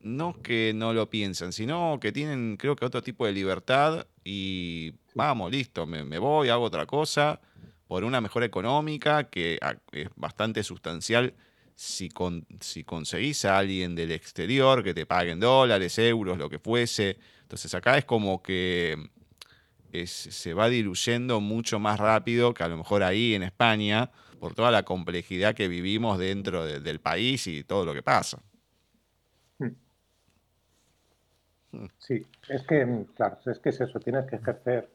no que no lo piensan, sino que tienen, creo que otro tipo de libertad y vamos, listo, me, voy, hago otra cosa por una mejora económica que ah, es bastante sustancial si, si conseguís a alguien del exterior que te paguen dólares, euros, lo que fuese. Entonces acá es como que se va diluyendo mucho más rápido que a lo mejor ahí en España por toda la complejidad que vivimos dentro del país y todo lo que pasa. Sí, es que, claro, es que es eso, tienes que ejercer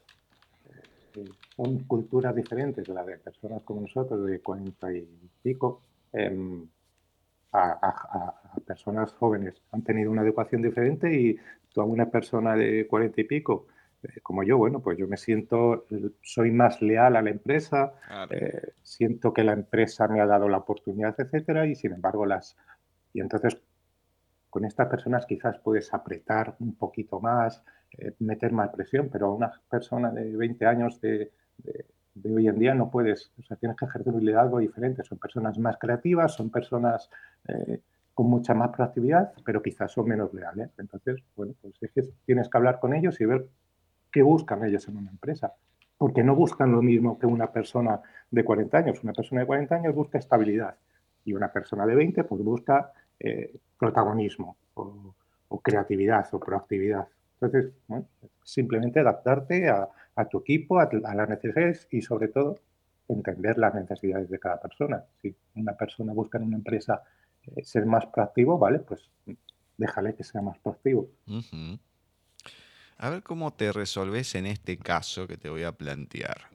eh, una cultura diferente de la de personas como nosotros, de 40 y pico, em, a, personas jóvenes. Han tenido una educación diferente y tú a una persona de 40 y pico, eh, como yo, bueno, pues yo me siento, soy más leal a la empresa, eh, siento que la empresa me ha dado la oportunidad, etcétera, y sin embargo las... Y entonces con estas personas quizás puedes apretar un poquito más, eh, meter más presión, pero a una persona de 20 años de, hoy en día no puedes, o sea, tienes que ejercer un liderazgo diferente. Son personas más creativas, son personas eh, con mucha más proactividad, pero quizás son menos leales. Entonces, bueno, pues es que tienes que hablar con ellos y ver qué buscan ellos en una empresa. Porque no buscan lo mismo que una persona de 40 años. Una persona de 40 años busca estabilidad y una persona de 20 pues busca eh, protagonismo o, creatividad o proactividad. Entonces, simplemente adaptarte a, tu equipo, a, las necesidades y sobre todo entender las necesidades de cada persona. Si una persona busca en una empresa eh, ser más proactivo, vale, pues déjale que sea más proactivo. A ver cómo te resolves en este caso que te voy a plantear.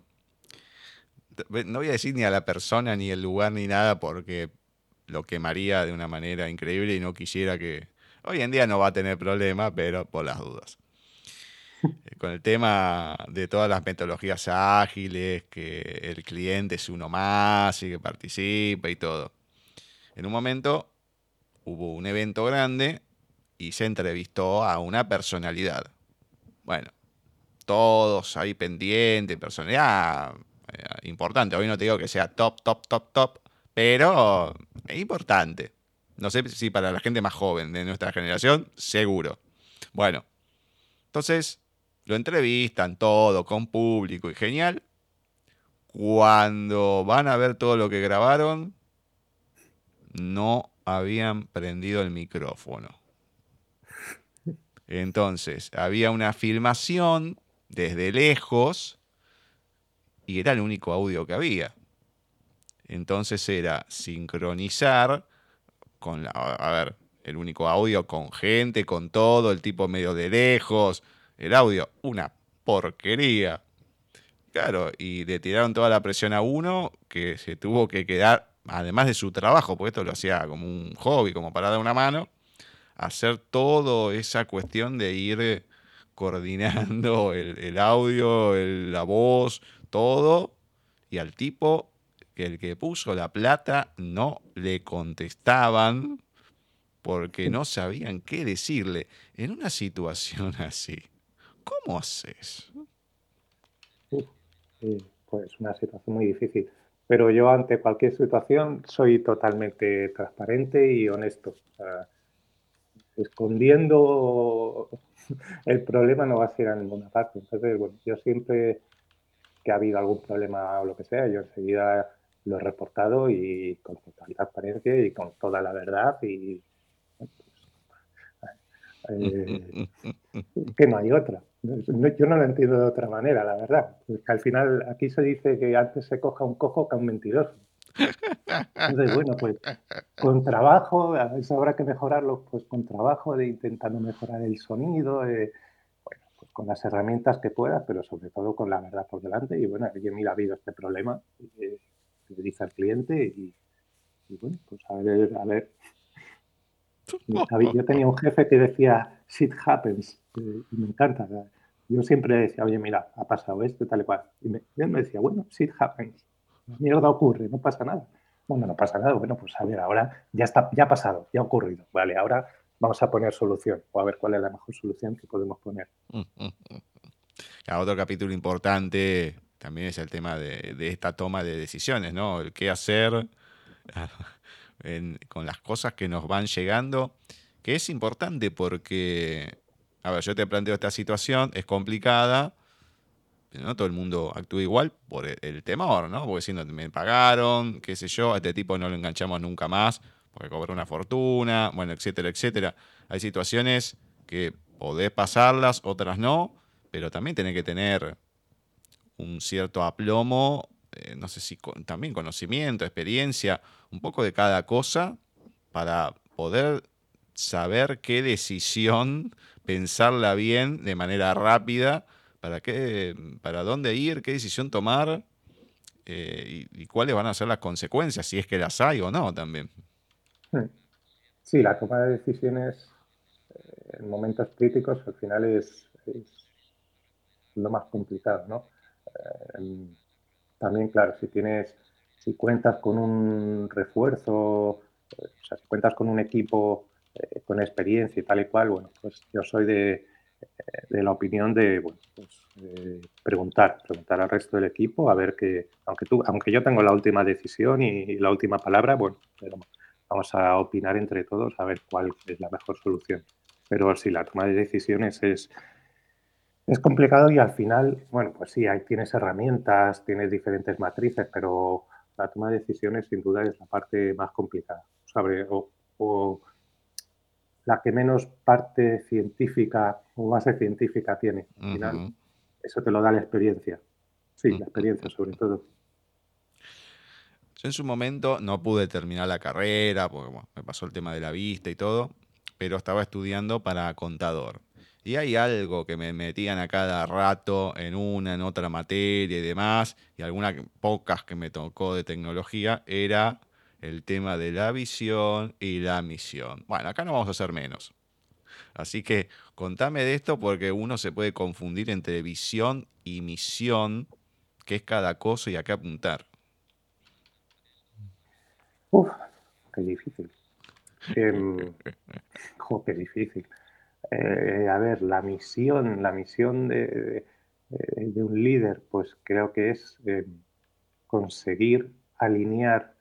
No voy a decir ni a la persona, ni el lugar, ni nada, porque lo quemaría de una manera increíble y no quisiera que... Hoy en día no va a tener problema, pero por las dudas. Eh, con el tema de todas las metodologías ágiles, que el cliente es uno más y que participa y todo. En un momento hubo un evento grande y se entrevistó a una personalidad. Bueno, todos ahí pendientes, personalidad eh, importante. Hoy no te digo que sea top, top, top, top, pero es importante. No sé si para la gente más joven de nuestra generación, seguro. Bueno, entonces lo entrevistan todo con público y genial. Cuando van a ver todo lo que grabaron, no habían prendido el micrófono. Entonces, había una filmación desde lejos y era el único audio que había. Entonces era sincronizar con la, a ver, el único audio con gente, con todo, el tipo medio de lejos, el audio, una porquería. Claro, y le tiraron toda la presión a uno que se tuvo que quedar, además de su trabajo, porque esto lo hacía como un hobby, como para dar una mano, hacer toda esa cuestión de ir coordinando [laughs] el, audio, la voz, todo, y al tipo que el que puso la plata no le contestaban porque no sabían qué decirle. En una situación [laughs] así, ¿cómo haces? Pues una situación muy difícil. pero yo ante cualquier situación soy totalmente transparente y honesto. Escondiendo el problema no va a ser a ninguna parte. Entonces, bueno, yo siempre que ha habido algún problema o lo que sea, yo enseguida lo he reportado y con total transparencia y con toda la verdad y eh, que no hay otra. Yo no lo entiendo de otra manera, la verdad. al final aquí se dice que antes se coja un cojo que un mentiroso. Entonces, bueno, pues con trabajo, eso habrá que mejorarlo, pues con trabajo de intentando mejorar el sonido, bueno, pues con las herramientas que puedas, pero sobre todo con la verdad por delante. Y bueno, oye, mira, ha habido este problema, eh, le dice al cliente y, y, bueno, pues a ver, a ver [laughs] yo tenía un jefe que decía, shit happens, y me encanta. Yo siempre decía, oye, mira, ha pasado esto, tal y cual. Y, él me decía, bueno, shit happens. Mierda ocurre, no pasa nada. Bueno, no pasa nada. Bueno, pues a ver, ahora ya está, ya ha pasado, ya ha ocurrido. Vale, ahora vamos a poner solución o a ver cuál es la mejor solución que podemos poner. [laughs] otro capítulo importante también es el tema de, de esta toma de decisiones, ¿no? El qué hacer [laughs] con las cosas que nos van llegando, que es importante porque, a ver, yo te planteo esta situación, es complicada, no todo el mundo actúa igual por el, temor, ¿no? Porque si no me pagaron, qué sé yo, a este tipo no lo enganchamos nunca más, porque cobró una fortuna, bueno, etcétera, etcétera. Hay situaciones que podés pasarlas, otras no, pero también tenés que tener un cierto aplomo eh, no sé si también conocimiento, experiencia, un poco de cada cosa para poder saber qué decisión, [laughs] pensarla bien de manera rápida, para, qué, para dónde ir, qué decisión tomar eh, y, cuáles van a ser las consecuencias, si es que las hay o no también. Sí, la toma de decisiones eh, en momentos críticos al final es, lo más complicado, ¿no? También, claro, si tienes, si cuentas con un refuerzo, o sea, si cuentas con un equipo eh, con experiencia y tal y cual, bueno, pues yo soy de, eh, de la opinión de, pues, preguntar, preguntar al resto del equipo, a ver que, aunque tú, aunque yo tengo la última decisión y, la última palabra, bueno, vamos a opinar entre todos a ver cuál es la mejor solución. Pero si la toma de decisiones es es complicado y al final, bueno, pues sí, tienes herramientas, tienes diferentes matrices, pero la toma de decisiones sin duda es la parte más complicada, ¿sabe? O, la que menos parte científica o base científica tiene. Al final, eso te lo da la experiencia. Sí, la experiencia sobre todo. Yo en su momento no pude terminar la carrera, porque me pasó el tema de la vista y todo, pero estaba estudiando para contador. Y hay algo que me metían a cada rato en una, en otra materia y demás, y algunas pocas que me tocó de tecnología, era el tema de la visión y la misión. Bueno, acá no vamos a hacer menos. Así que contame de esto porque uno se puede confundir entre visión y misión, que es cada cosa y a qué apuntar. Uf, qué difícil. Em, [laughs] qué difícil. Eh, a ver, la misión, la misión de, un líder, pues creo que es eh, conseguir alinear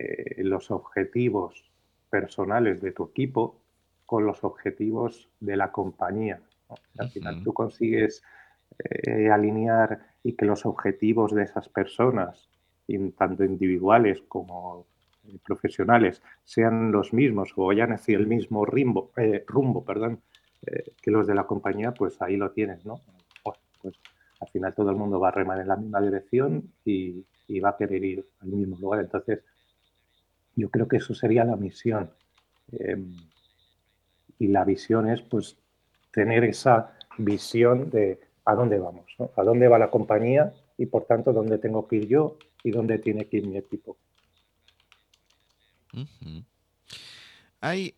eh, los objetivos personales de tu equipo con los objetivos de la compañía. Al final tú consigues alinear y que los objetivos de esas personas, tanto individuales como profesionales, sean los mismos o vayan hacia el mismo rumbo, rumbo perdón, eh, que los de la compañía, pues ahí lo tienes, ¿no? Pues, al final todo el mundo va a remar en la misma dirección y, va a querer ir al mismo lugar. Entonces, yo creo que eso sería la misión. Em, y la visión es, pues, tener esa visión de a dónde vamos. A dónde va la compañía y, por tanto, dónde tengo que ir yo y dónde tiene que ir mi equipo. Hay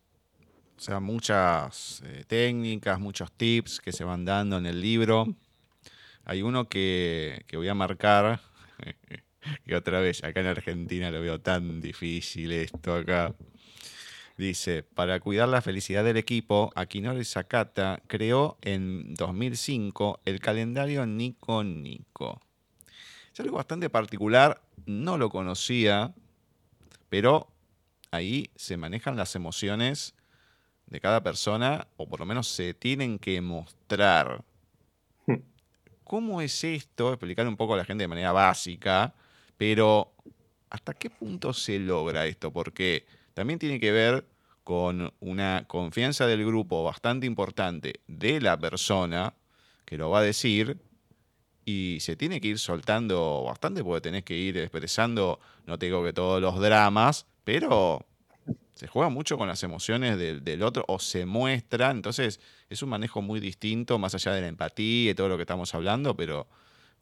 o sea, muchas eh, técnicas, muchos tips que se van dando en el libro. Hay uno que, voy a marcar, [laughs] [laughs] que otra vez acá en Argentina lo veo tan difícil esto acá. Dice, para cuidar la felicidad del equipo, Akinori Sakata creó en 2005 el calendario Nico Nico. Es algo bastante particular, no lo conocía, pero ahí se manejan las emociones de cada persona, o por lo menos se tienen que mostrar. Hmm. ¿Cómo es esto? Explicar un poco a la gente de manera básica, pero ¿hasta qué punto se logra esto? Porque también tiene que ver con una confianza del grupo bastante importante de la persona que lo va a decir y se tiene que ir soltando bastante porque tenés que ir expresando, no te digo que todos los dramas, pero se juega mucho con las emociones del, otro o se muestra, entonces es un manejo muy distinto más allá de la empatía y todo lo que estamos hablando, pero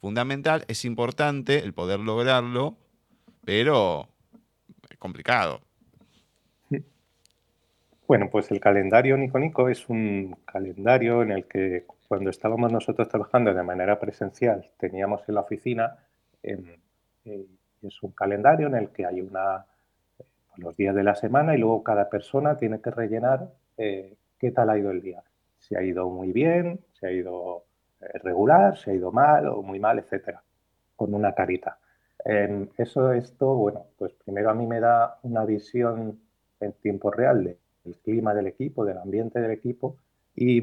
fundamental, es importante el poder lograrlo, pero es complicado. Bueno, pues el calendario Nico Nico es un calendario en el que cuando estábamos nosotros trabajando de manera presencial teníamos en la oficina, eh, es un calendario en el que hay una los días de la semana y luego cada persona tiene que rellenar eh, qué tal ha ido el día. Si ha ido muy bien, si ha ido eh, regular, si ha ido mal o muy mal, etcétera, con una carita. eso, esto, bueno, pues primero a mí me da una visión en tiempo real del clima del equipo, del ambiente del equipo y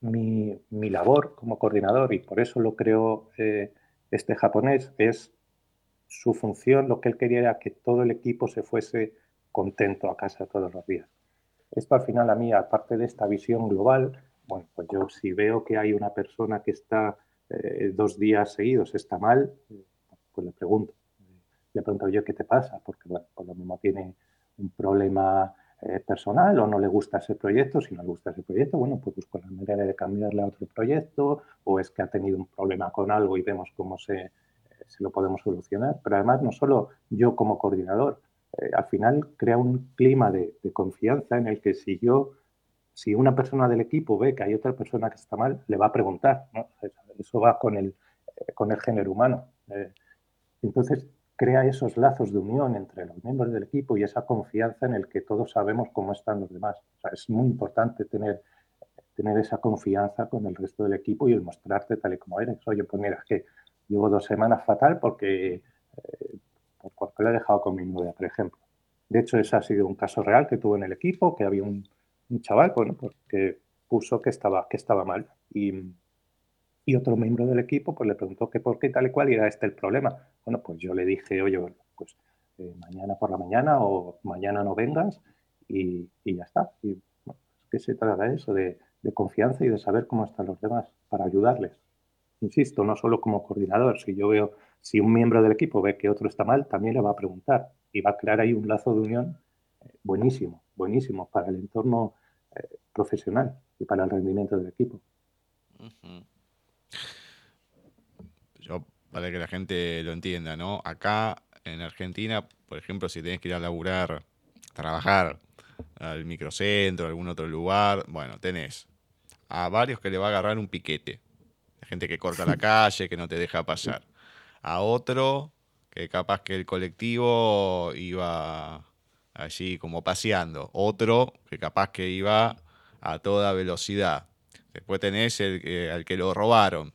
mi, labor como coordinador, y por eso lo creo eh, este japonés, es su función, lo que él quería era que todo el equipo se fuese contento a casa todos los días. Esto al final a mí, aparte de esta visión global, bueno, pues yo si veo que hay una persona que está eh, dos días seguidos, está mal, pues le pregunto. Le pregunto yo qué te pasa, porque bueno, por lo mismo tiene un problema eh, personal o no le gusta ese proyecto. Si no le gusta ese proyecto, bueno, pues busco la manera de cambiarle a otro proyecto o es que ha tenido un problema con algo y vemos cómo se, lo podemos solucionar. Pero además, no solo yo como coordinador, eh, al final crea un clima de, confianza en el que si yo, si una persona del equipo ve que hay otra persona que está mal, le va a preguntar. Eso va con el, eh, con el género humano. Eh, entonces, crea esos lazos de unión entre los miembros del equipo y esa confianza en el que todos sabemos cómo están los demás. es muy importante tener, tener esa confianza con el resto del equipo y el mostrarte tal y como eres. Oye, pues mira, es que Llevo dos semanas fatal porque, eh, porque lo he dejado con mi novia, por ejemplo. De hecho, ese ha sido un caso real que tuve en el equipo, que había un, chaval, bueno, pues que puso que estaba, que estaba mal. Y, y, otro miembro del equipo pues le preguntó que por qué tal y cual era este el problema. Bueno, pues yo le dije, oye, pues eh, mañana por la mañana o mañana no vengas y, y ya está. Y bueno, es que se trata de eso, de, de confianza y de saber cómo están los demás para ayudarles insisto, no solo como coordinador, si yo veo, si un miembro del equipo ve que otro está mal, también le va a preguntar y va a crear ahí un lazo de unión eh, buenísimo, buenísimo para el entorno eh, profesional y para el rendimiento del equipo. Yo, para que la gente lo entienda, ¿no? Acá en Argentina, por ejemplo, si tenés que ir a laburar, trabajar al microcentro, a algún otro lugar, bueno, tenés a varios que le va a agarrar un piquete gente que corta la [laughs] calle, que no te deja pasar. A otro que capaz que el colectivo iba allí como paseando. Otro que capaz que iba a toda velocidad. Después tenés el, al que lo robaron.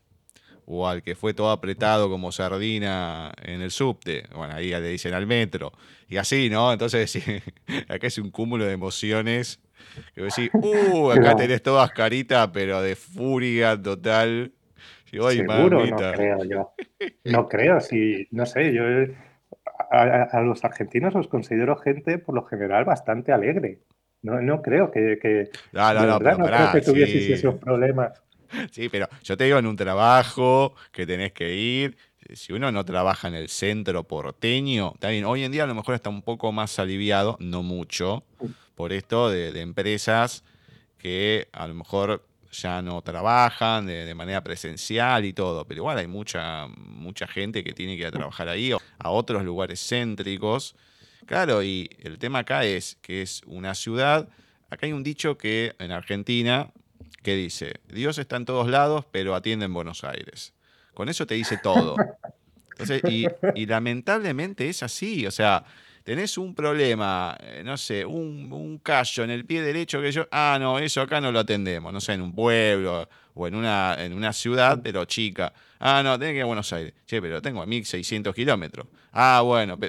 O al que fue todo apretado como sardina en el subte. Bueno, ahí le dicen al metro. Y así, ¿no? Entonces, [laughs] acá es un cúmulo de emociones. Que vos decís, uh, acá tenés todas caritas, pero de furia total. Seguro, no creo yo. [laughs] No creo, si, no sé, yo a, los argentinos los considero gente por lo general bastante alegre. No, no creo que, que no, no, no, no creo que tuvieses esos problemas. Sí, pero yo te digo en un trabajo que tenés que ir, si uno no trabaja en el centro porteño, también hoy en día a lo mejor está un poco más aliviado, no mucho, por esto de, de empresas que a lo mejor ya no trabajan de, manera presencial y todo, pero igual hay mucha, mucha gente que tiene que ir a trabajar ahí, a otros lugares céntricos. Claro, y el tema acá es que es una ciudad, acá hay un dicho que en Argentina que dice, Dios está en todos lados, pero atiende en Buenos Aires. Con eso te dice todo. y, y lamentablemente es así, o sea, tenés un problema, eh, no sé, un, un callo en el pie derecho que yo, ah, no, eso acá no lo atendemos, no sé, en un pueblo o en una, en una ciudad, pero chica. Ah, no, tenés que ir a Buenos Aires. Che, pero tengo a 1600 kilómetros. Ah, bueno,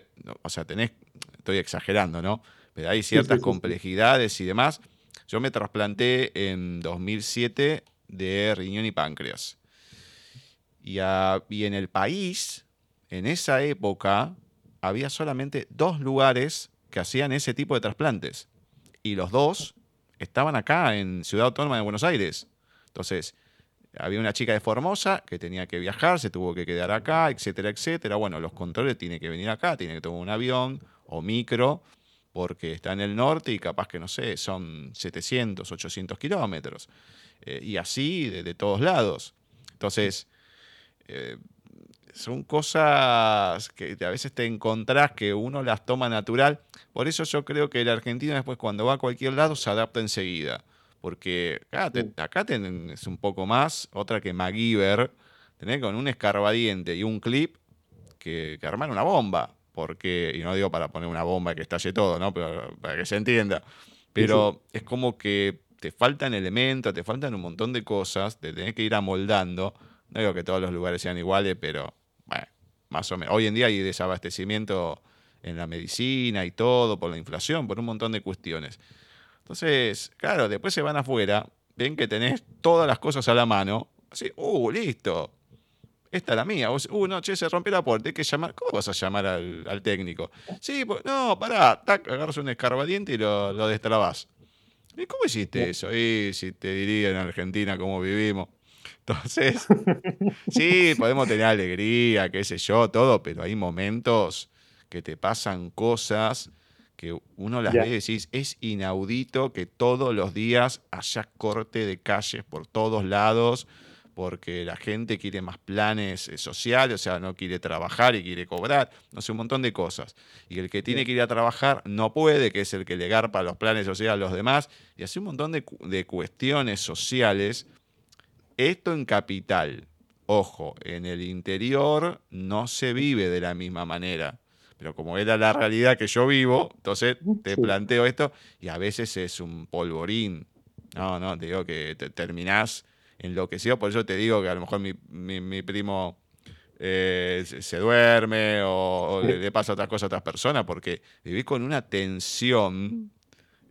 o sea, tenés, estoy exagerando, ¿no? Pero hay ciertas complejidades y demás. Yo me trasplanté en 2007 de riñón y páncreas. Y, y en el país, en esa época, había solamente dos lugares que hacían ese tipo de trasplantes. Y los dos estaban acá en Ciudad Autónoma de Buenos Aires. Entonces, había una chica de Formosa que tenía que viajar, se tuvo que quedar acá, etcétera, etcétera. Bueno, los controles tienen que venir acá, tienen que tomar un avión o micro porque está en el norte y capaz que, no sé, son 700, 800 kilómetros. Eh, y así de, todos lados. Entonces, eh, son cosas que a veces te encontrás que uno las toma natural. Por eso yo creo que el argentino después cuando va a cualquier lado se adapta enseguida. Porque acá, tenés un poco más, otra que MacGyver, tenés con un escarbadiente y un clip que, que armar una bomba porque, y no digo para poner una bomba que estalle todo, ¿no? Pero para que se entienda. Pero es como que te faltan elementos, te faltan un montón de cosas, te tenés que ir amoldando. No digo que todos los lugares sean iguales, pero más o menos. Hoy en día hay desabastecimiento en la medicina y todo, por la inflación, por un montón de cuestiones. Entonces, claro, después se van afuera, ven que tenés todas las cosas a la mano, así, uh, listo, esta es la mía. uh, no, che, se rompió la puerta, hay que llamar. ¿Cómo vas a llamar al, técnico? Sí, pues, no, pará, tac, agarras un escarbadiente y lo, lo destrabas. ¿Y cómo hiciste eso? Y si te diría en Argentina cómo vivimos. Entonces, sí, podemos tener alegría, qué sé yo, todo, pero hay momentos que te pasan cosas que uno las ve y decís, es inaudito que todos los días haya corte de calles por todos lados porque la gente quiere más planes eh, sociales, o sea, no quiere trabajar y quiere cobrar, no sé, un montón de cosas. Y el que tiene que ir a trabajar no puede, que es el que le garpa los planes sociales a los demás, y así un montón de, de cuestiones sociales. Esto en capital, ojo, en el interior no se vive de la misma manera. Pero como era la realidad que yo vivo, entonces te planteo esto y a veces es un polvorín. No, no, te digo que te terminás enloquecido. Por eso te digo que a lo mejor mi, primo eh, se, duerme o, le, pasa otras cosas a otras personas, porque vivís con una tensión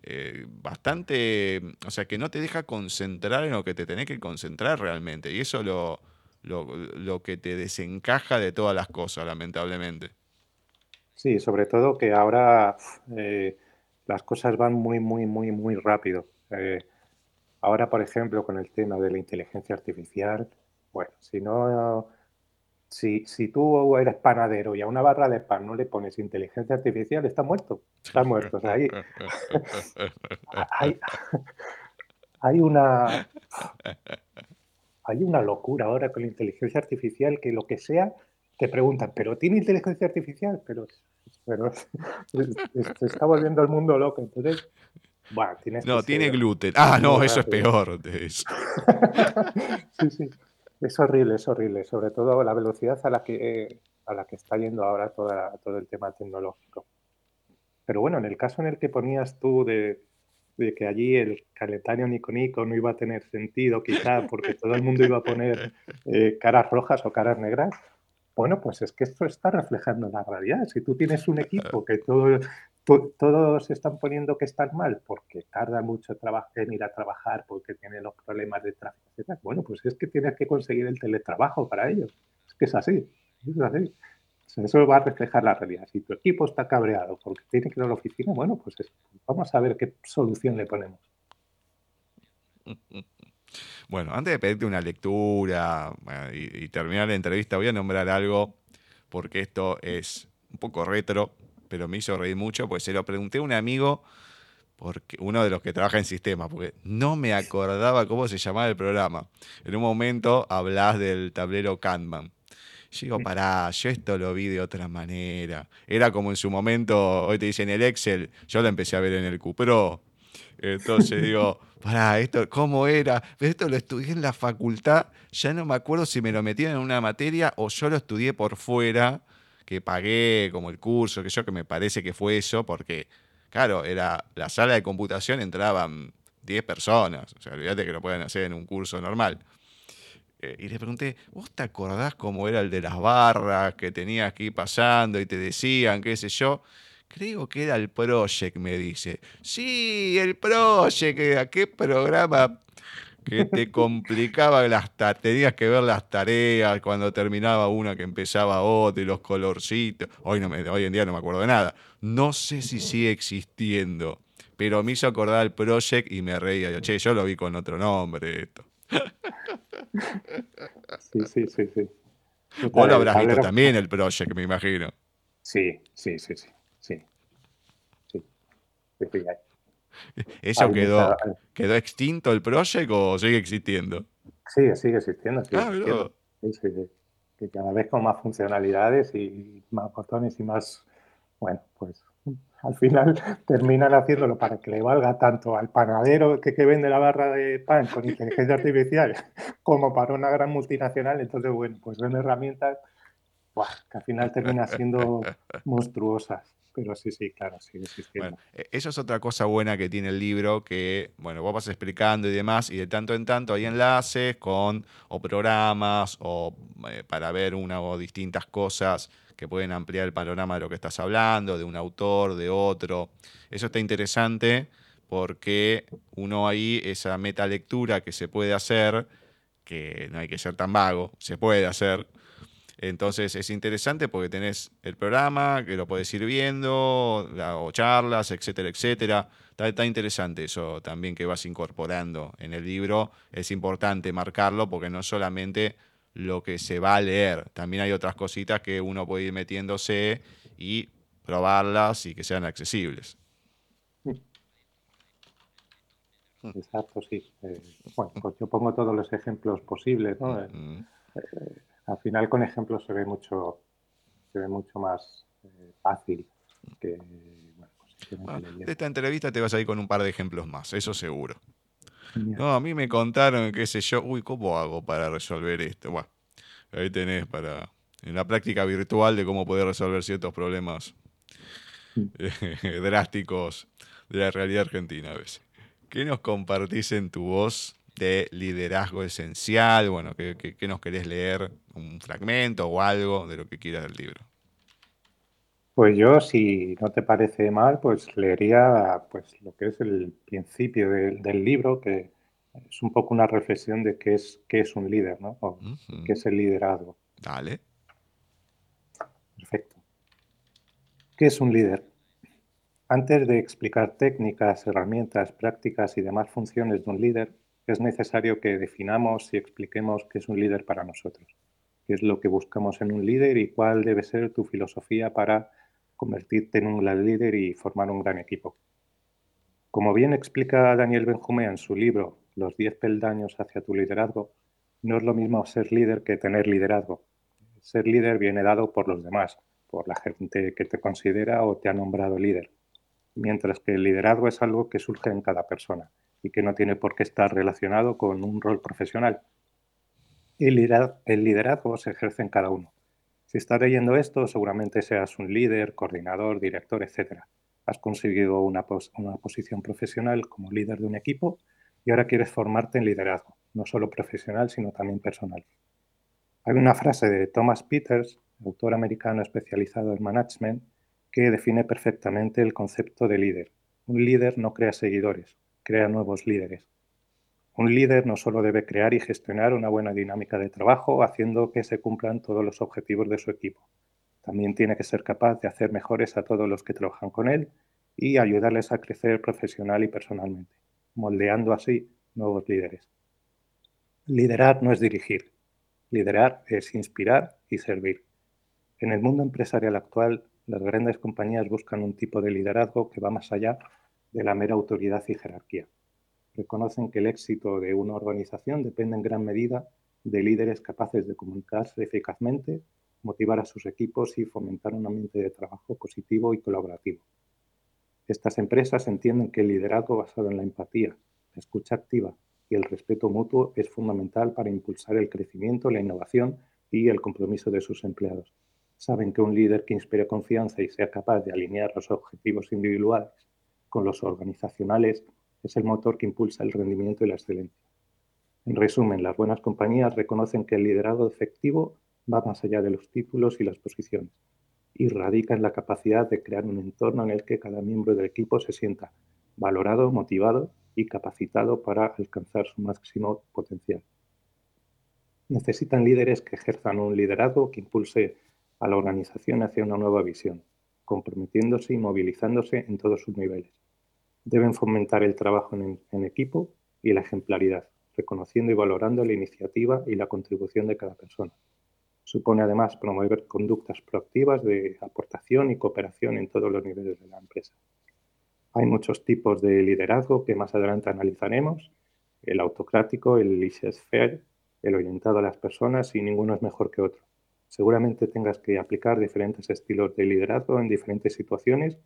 eh, bastante, o sea, que no te deja concentrar en lo que te tenés que concentrar realmente. Y eso lo, lo, que te desencaja de todas las cosas, lamentablemente. Sí, sobre todo que ahora eh, las cosas van muy, muy, muy, muy rápido. Ahora, por ejemplo, con el tema de la inteligencia artificial, bueno, si no, si, si tú eres panadero y a una barra de pan no le pones inteligencia artificial, está muerto, está muerto. O sea, [laughs] hay, hay, una hay una locura ahora con la inteligencia artificial que lo que sea te preguntan, ¿pero tiene inteligencia artificial? Pero, pero [laughs] se está volviendo el mundo loco. Entonces, no, tiene gluten. Ah, no, eso es peor. [laughs] sí, sí. Es horrible, es horrible. Sobre todo la velocidad a la que, a la que está yendo ahora todo el tema tecnológico. Pero bueno, en el caso en el que ponías tú de, que allí el calendario Nico Nico no iba a tener sentido, quizá porque todo el mundo iba a poner eh, caras rojas o caras negras, bueno, pues es que esto está reflejando la realidad. Si tú tienes un equipo que todo, todos están poniendo que están mal porque tarda mucho en ir a trabajar, porque tiene los problemas de tráfico. Bueno, pues es que tienes que conseguir el teletrabajo para ellos. Es que es así. Es así. eso va a reflejar la realidad. Si tu equipo está cabreado porque tiene que ir a la oficina, bueno, pues vamos a ver qué solución le ponemos. [laughs] Bueno, antes de pedirte una lectura y terminar la entrevista, voy a nombrar algo porque esto es un poco retro, pero me hizo reír mucho, pues se lo pregunté a un amigo, porque, uno de los que trabaja en sistemas, porque no me acordaba cómo se llamaba el programa. En un momento hablas del tablero Kanban. Yo digo, pará, yo esto lo vi de otra manera. Era como en su momento, hoy te dicen el Excel, yo lo empecé a ver en el Cupro. Entonces digo, [laughs] pará, esto, ¿cómo era? Esto lo estudié en la facultad, ya no me acuerdo si me lo metían en una materia o yo lo estudié por fuera que pagué, como el curso, que yo, que me parece que fue eso, porque, claro, era la sala de computación entraban 10 personas, o sea, olvídate que lo pueden hacer en un curso normal. Eh, y le pregunté, ¿vos te acordás cómo era el de las barras que tenías que ir pasando y te decían, qué sé yo? Creo que era el Project, me dice. Sí, el Project, qué programa que te [laughs] complicaba las tenías que ver las tareas cuando terminaba una que empezaba otra y los colorcitos. Hoy, no me, hoy en día no me acuerdo de nada. No sé si sigue existiendo, pero me hizo acordar el Project y me reía. Yo, che, yo lo vi con otro nombre esto. [laughs] Sí, sí, sí, sí. Vos lo habrás visto también el Project, me imagino. Sí, sí, sí, sí. sí. sí. ¿Eso quedó, quedó extinto el Project o sigue existiendo? Sí, sigue existiendo. Sigue ah, existiendo. Sí, que cada vez con más funcionalidades y más botones y más, bueno, pues al final [laughs] terminan haciéndolo para que le valga tanto al panadero que, que vende la barra de pan con inteligencia [laughs] artificial como para una gran multinacional. Entonces, bueno, pues vende herramientas que al final terminan siendo [laughs] monstruosas. Pero sí, sí, claro, sí Bueno, e, eso es otra cosa buena que tiene el libro, que, bueno, vos vas explicando y demás, y de tanto en tanto hay enlaces con o programas o eh, para ver una o distintas cosas que pueden ampliar el panorama de lo que estás hablando, de un autor, de otro. Eso está interesante porque uno ahí, esa metalectura que se puede hacer, que no hay que ser tan vago, se puede hacer. Entonces es interesante porque tenés el programa, que lo puedes ir viendo, o charlas, etcétera, etcétera. Está, está, interesante eso también que vas incorporando en el libro. Es importante marcarlo porque no solamente lo que se va a leer. También hay otras cositas que uno puede ir metiéndose y probarlas y que sean accesibles. Exacto, sí. Eh, bueno, pues yo pongo todos los ejemplos posibles, ¿no? Eh, eh, al final con ejemplos se ve mucho, se ve mucho más fácil que, pues, de esta entrevista te vas a ir con un par de ejemplos más, eso seguro. No, a mí me contaron, qué sé yo, uy, ¿cómo hago para resolver esto? Bueno, ahí tenés para, en la práctica virtual de cómo poder resolver ciertos problemas [laughs] eh, drásticos de la realidad argentina a veces. ¿Qué nos compartís en tu voz de liderazgo esencial? Bueno, ¿qué, qué nos querés leer? ¿Un fragmento o algo de lo que quieras del libro? Pues yo, si no te parece mal, pues leería pues lo que es el principio del libro, que es un poco una reflexión de qué es, qué es un líder, ¿no? qué es el liderazgo. Dale. Perfecto. ¿Qué es un líder? Antes de explicar técnicas, herramientas, prácticas y demás funciones de un líder, es necesario que definamos y expliquemos qué es un líder para nosotros, qué es lo que buscamos en un líder y cuál debe ser tu filosofía para convertirte en un gran líder y formar un gran equipo. Como bien explica Daniel Benjumea en su libro Los 10 peldaños hacia tu liderazgo, no es lo mismo ser líder que tener liderazgo. Ser líder viene dado por los demás, por la gente que te considera o te ha nombrado líder, mientras que el liderazgo es algo que surge en cada persona y que no tiene por qué estar relacionado con un rol profesional. El liderazgo se ejerce en cada uno. Si estás leyendo esto, seguramente seas un líder, coordinador, director, etc. Has conseguido una, una posición profesional como líder de un equipo y ahora quieres formarte en liderazgo, no solo profesional, sino también personal. Hay una frase de Thomas Peters, autor americano especializado en management, que define perfectamente el concepto de líder. Un líder no crea seguidores, crea nuevos líderes. Un líder no solo debe crear y gestionar una buena dinámica de trabajo, haciendo que se cumplan todos los objetivos de su equipo. También tiene que ser capaz de hacer mejores a todos los que trabajan con él y ayudarles a crecer profesional y personalmente, moldeando así nuevos líderes. Liderar no es dirigir, liderar es inspirar y servir. En el mundo empresarial actual, las grandes compañías buscan un tipo de liderazgo que va más allá de la mera autoridad y jerarquía reconocen que el éxito de una organización depende en gran medida de líderes capaces de comunicarse eficazmente, motivar a sus equipos y fomentar un ambiente de trabajo positivo y colaborativo. Estas empresas entienden que el liderazgo basado en la empatía, la escucha activa y el respeto mutuo es fundamental para impulsar el crecimiento, la innovación y el compromiso de sus empleados. Saben que un líder que inspire confianza y sea capaz de alinear los objetivos individuales con los organizacionales es el motor que impulsa el rendimiento y la excelencia. En resumen, las buenas compañías reconocen que el liderazgo efectivo va más allá de los títulos y las posiciones y radica en la capacidad de crear un entorno en el que cada miembro del equipo se sienta valorado, motivado y capacitado para alcanzar su máximo potencial. Necesitan líderes que ejerzan un liderazgo que impulse a la organización hacia una nueva visión, comprometiéndose y movilizándose en todos sus niveles. Deben fomentar el trabajo en, equipo y la ejemplaridad, reconociendo y valorando la iniciativa y la contribución de cada persona. Supone además promover conductas proactivas de aportación y cooperación en todos los niveles de la empresa. Hay muchos tipos de liderazgo que más adelante analizaremos, el autocrático, el laissez-faire, el orientado a las personas y ninguno es mejor que otro. Seguramente tengas que aplicar diferentes estilos de liderazgo en diferentes situaciones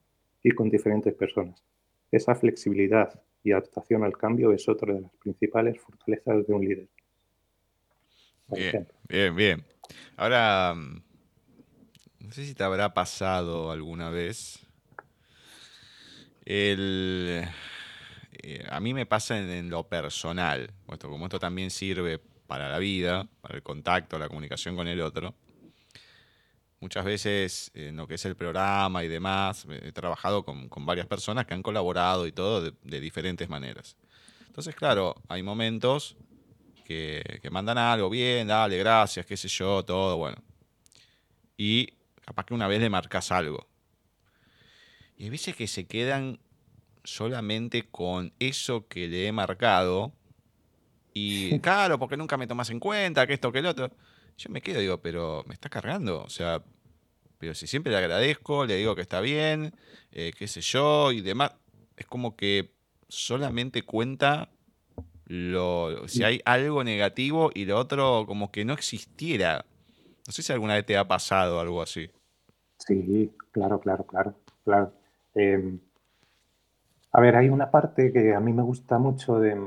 y con diferentes personas. Esa flexibilidad y adaptación al cambio es otra de las principales fortalezas de un líder. Bien, bien, bien. Ahora, mm, no sé si te habrá pasado alguna vez el, eh, a mí me pasa en, lo personal, puesto como esto también sirve para la vida, para el contacto, la comunicación con el otro. Muchas veces en lo que es el programa y demás, he trabajado con, varias personas que han colaborado y todo de, diferentes maneras. Entonces, claro, hay momentos que, que, mandan algo, bien, dale, gracias, qué sé yo, todo, bueno. Y capaz que una vez le marcas algo. Y hay veces que se quedan solamente con eso que le he marcado. Y [laughs] claro, porque nunca me tomas en cuenta, que esto, que el otro. Yo me quedo, digo, pero me está cargando. O sea, pero si siempre le agradezco, le digo que está bien, eh, qué sé yo, y demás. Es como que solamente cuenta lo, si hay algo negativo y lo otro como que no existiera. No sé si alguna vez te ha pasado algo así. Sí, claro, claro, claro, claro. Em, a ver, hay una parte que a mí me gusta mucho de,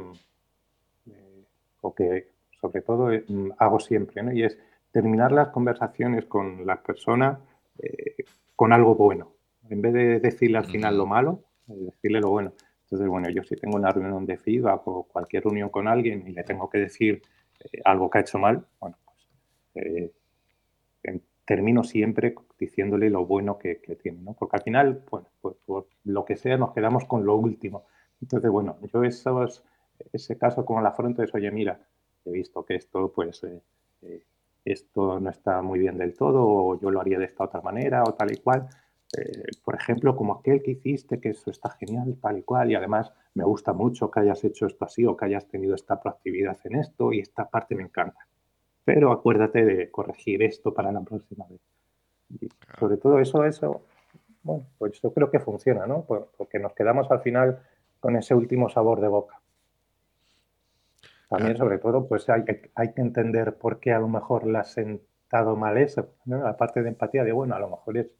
o que sobre todo mm, hago siempre, ¿no? Y es terminar las conversaciones con la persona eh, con algo bueno. En vez de decirle al final lo malo, eh, decirle lo bueno. Entonces, bueno, yo si tengo una reunión de feedback o cualquier reunión con alguien y le tengo que decir eh, algo que ha hecho mal, bueno, pues termino siempre diciéndole lo bueno que, tiene, ¿no? Porque al final, bueno, pues por lo que sea nos quedamos con lo último. Entonces, bueno, yo esos, ese caso como la afronto es, oye, mira, he visto que esto, pues, eh, eh, esto no está muy bien del todo, o yo lo haría de esta otra manera, o tal y cual. Eh, por ejemplo, como aquel que hiciste, que eso está genial, tal y cual, y además me gusta mucho que hayas hecho esto así o que hayas tenido esta proactividad en esto y esta parte me encanta pero acuérdate de corregir esto para la próxima vez. Y sobre todo eso, eso, bueno, pues yo creo que funciona, ¿no? Porque nos quedamos al final con ese último sabor de boca. También, sobre todo, pues hay, hay que entender por qué a lo mejor le has sentado mal eso, ¿no? La parte de empatía de, bueno, a lo mejor es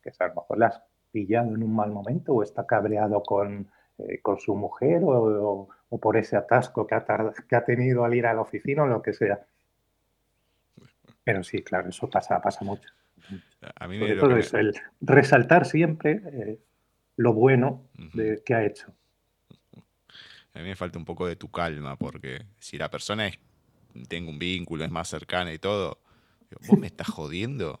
que a lo mejor le has pillado en un mal momento o está cabreado con, eh, con su mujer o, o, por ese atasco que ha, que ha tenido al ir a la oficina o lo que sea. Pero sí, claro, eso pasa, pasa mucho. A mí me es el resaltar siempre eh, lo bueno de, que ha hecho. A mí me falta un poco de tu calma, porque si la persona es, tengo un vínculo, es más cercana y todo, vos me estás jodiendo.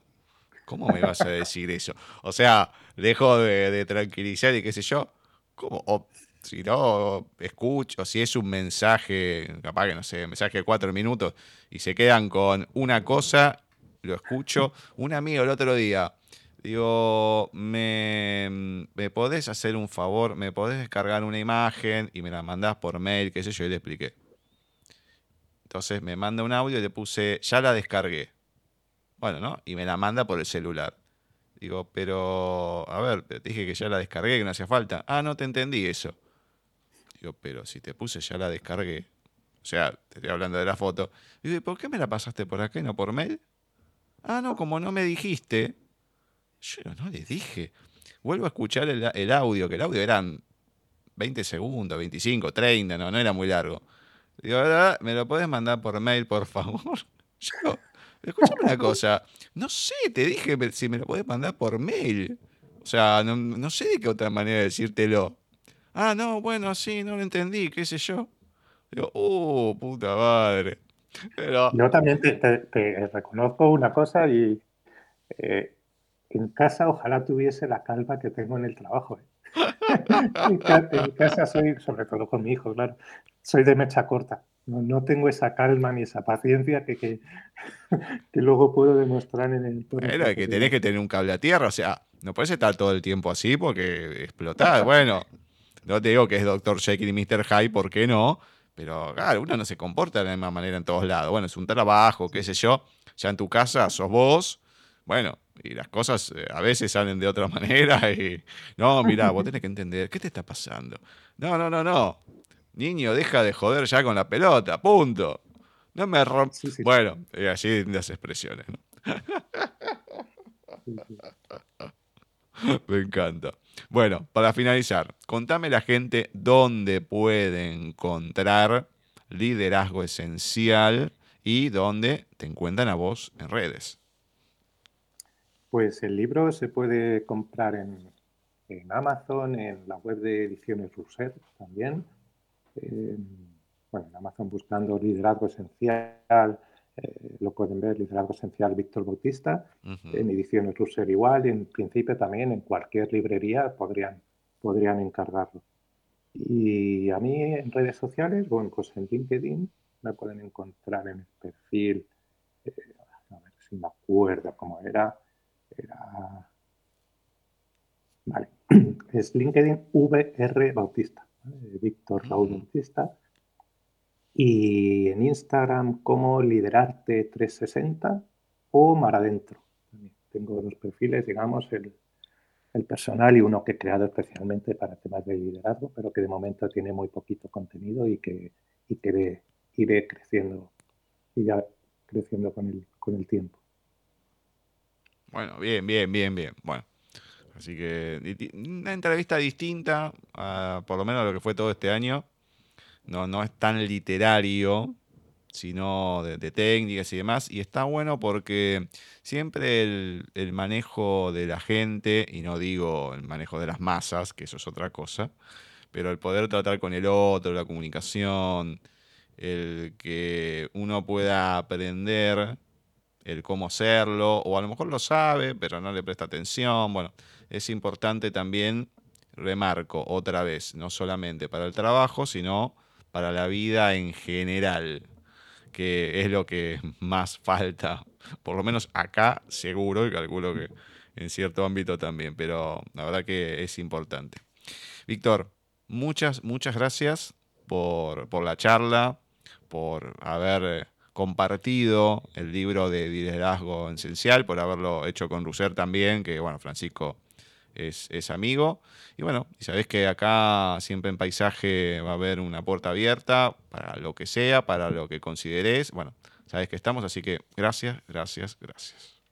¿Cómo me vas a decir eso? O sea, dejo de, tranquilizar y qué sé yo. ¿Cómo? O, si no, escucho, si es un mensaje, capaz que no sé, mensaje de cuatro minutos, y se quedan con una cosa, lo escucho. Un amigo el otro día, digo, ¿me, ¿me podés hacer un favor? ¿Me podés descargar una imagen y me la mandás por mail? ¿Qué sé yo? Y le expliqué. Entonces me manda un audio y le puse, ya la descargué. Bueno, ¿no? Y me la manda por el celular. Digo, pero, a ver, te dije que ya la descargué, que no hacía falta. Ah, no te entendí eso pero si te puse ya la descargué. O sea, te estoy hablando de la foto. Digo, ¿por qué me la pasaste por acá y no por mail? Ah, no, como no me dijiste. Yo no le dije. Vuelvo a escuchar el, audio, que el audio eran 20 segundos, 25, 30, no, no era muy largo. Digo, ¿me lo puedes mandar por mail, por favor? [laughs] Yo escúchame una cosa. No sé, te dije si me lo podés mandar por mail. O sea, no, sé de qué otra manera de decírtelo. Ah, no, bueno, sí, no lo entendí, qué sé yo. Digo, uh, puta madre. Pero... Yo también te, reconozco una cosa y eh, en casa ojalá tuviese la calma que tengo en el trabajo. ¿eh? [laughs] en, casa soy, sobre todo con mi hijo, claro, soy de mecha corta. No, tengo esa calma ni esa paciencia que, que, [laughs] luego puedo demostrar en el... Pero que tenés que tener un cable a tierra, o sea, no puedes estar todo el tiempo así porque explotás. bueno, no te digo que es Dr. Jekyll y Mr. Hyde, ¿por qué no? Pero claro, uno no se comporta de la misma manera en todos lados. Bueno, es un trabajo, qué sé yo. Ya en tu casa sos vos. Bueno, y las cosas eh, a veces salen de otra [laughs] manera y no, mira, vos tenés que entender, ¿qué te está pasando? No, no, no, no. Niño, deja de joder ya con la pelota, punto. No me rompes. Bueno, y así las expresiones, ¿no? [laughs] me encanta. Bueno, para finalizar, contame la gente dónde puede encontrar liderazgo esencial y dónde te encuentran a vos en redes. Pues el libro se puede comprar en, Amazon, en la web de Ediciones Rousset también. bueno, en Amazon buscando liderazgo esencial, eh, lo pueden ver, liderazgo esencial Víctor Bautista, en Ediciones Rousset igual, y en principio también en cualquier librería podrían, podrían encargarlo. Y a mí en redes sociales, bueno, pues en LinkedIn me pueden encontrar en el perfil, eh, a ver si me acuerdo cómo era, era... Vale. [clears throat] Es LinkedIn VR Bautista, Víctor Raúl Bautista. Y en Instagram como Liderarte 360 o Mar Adentro. Tengo dos perfiles, digamos, el, personal y uno que he creado especialmente para temas de liderazgo, pero que de momento tiene muy poquito contenido y que, y que iré creciendo, irá creciendo con el, con el tiempo. Bueno, bien, bien, bien, bien. Bueno, así que una entrevista distinta, por lo menos a lo que fue todo este año. No, no es tan literario, sino de, técnicas y demás. Y está bueno porque siempre el, el, manejo de la gente, y no digo el manejo de las masas, que eso es otra cosa, pero el poder tratar con el otro, la comunicación, el que uno pueda aprender el cómo hacerlo, o a lo mejor lo sabe, pero no le presta atención. Bueno, es importante también, remarco otra vez, no solamente para el trabajo, sino para la vida en general, que es lo que [laughs] más falta, por lo menos acá seguro, y calculo que en cierto ámbito también, pero la verdad que es importante. Víctor, muchas, muchas gracias por, por la charla, por haber compartido el libro de liderazgo esencial, por haberlo hecho con Russer también, que bueno, Francisco es, amigo. Y bueno, y sabés que acá siempre en paisaje va a haber una puerta abierta para lo que sea, para lo que consideres. Bueno, sabés que estamos, así que gracias, gracias, gracias.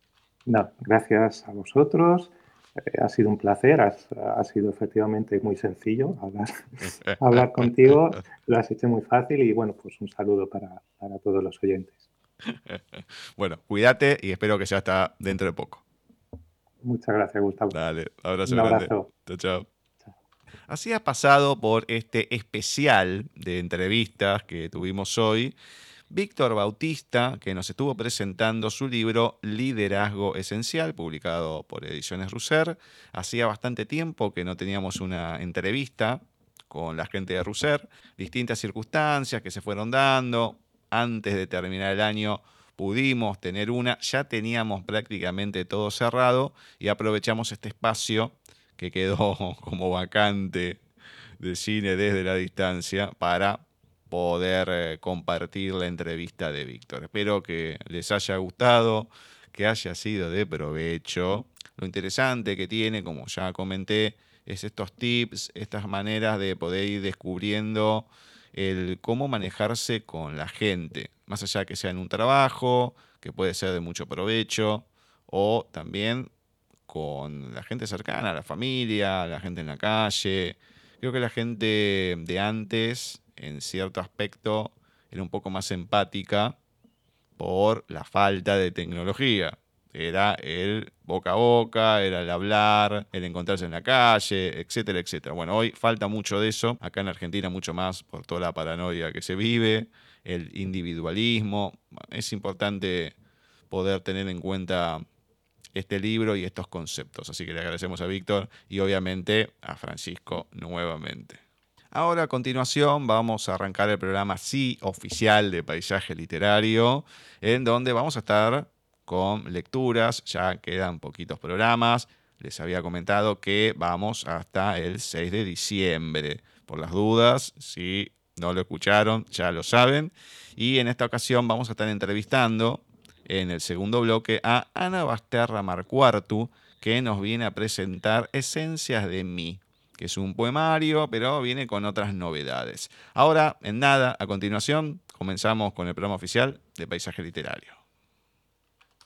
No, gracias a vosotros. Eh, ha sido un placer, ha sido efectivamente muy sencillo hablar, [laughs] hablar contigo, lo has hecho muy fácil y bueno, pues un saludo para, todos los oyentes. [laughs] bueno, cuídate y espero que sea hasta dentro de poco. Muchas gracias, Gustavo. Dale, abrazo un abrazo. Chao, chao. Así ha pasado por este especial de entrevistas que tuvimos hoy Víctor Bautista, que nos estuvo presentando su libro Liderazgo Esencial, publicado por Ediciones Russer. Hacía bastante tiempo que no teníamos una entrevista con la gente de Russer, distintas circunstancias que se fueron dando. Antes de terminar el año pudimos tener una, ya teníamos prácticamente todo cerrado y aprovechamos este espacio que quedó [laughs] como vacante de cine desde la distancia para poder eh, compartir la entrevista de Víctor. Espero que les haya gustado, que haya sido de provecho. Lo interesante que tiene, como ya comenté, es estos tips, estas maneras de poder ir descubriendo el cómo manejarse con la gente, más allá que sea en un trabajo, que puede ser de mucho provecho, o también con la gente cercana, la familia, la gente en la calle. Creo que la gente de antes en cierto aspecto era un poco más empática por la falta de tecnología. Era el boca a boca, era el hablar, el encontrarse en la calle, etcétera, etcétera. Bueno, hoy falta mucho de eso, acá en Argentina mucho más por toda la paranoia que se vive, el individualismo. Es importante poder tener en cuenta este libro y estos conceptos. Así que le agradecemos a Víctor y obviamente a Francisco nuevamente. Ahora a continuación vamos a arrancar el programa sí oficial de Paisaje Literario, en donde vamos a estar con lecturas, ya quedan poquitos programas. Les había comentado que vamos hasta el 6 de diciembre. Por las dudas, si no lo escucharon, ya lo saben. Y en esta ocasión vamos a estar entrevistando en el segundo bloque a Ana Basterra Marcuartu, que nos viene a presentar Esencias de mí, que es un poemario, pero viene con otras novedades. Ahora, en nada, a continuación, comenzamos con el programa oficial de Paisaje Literario.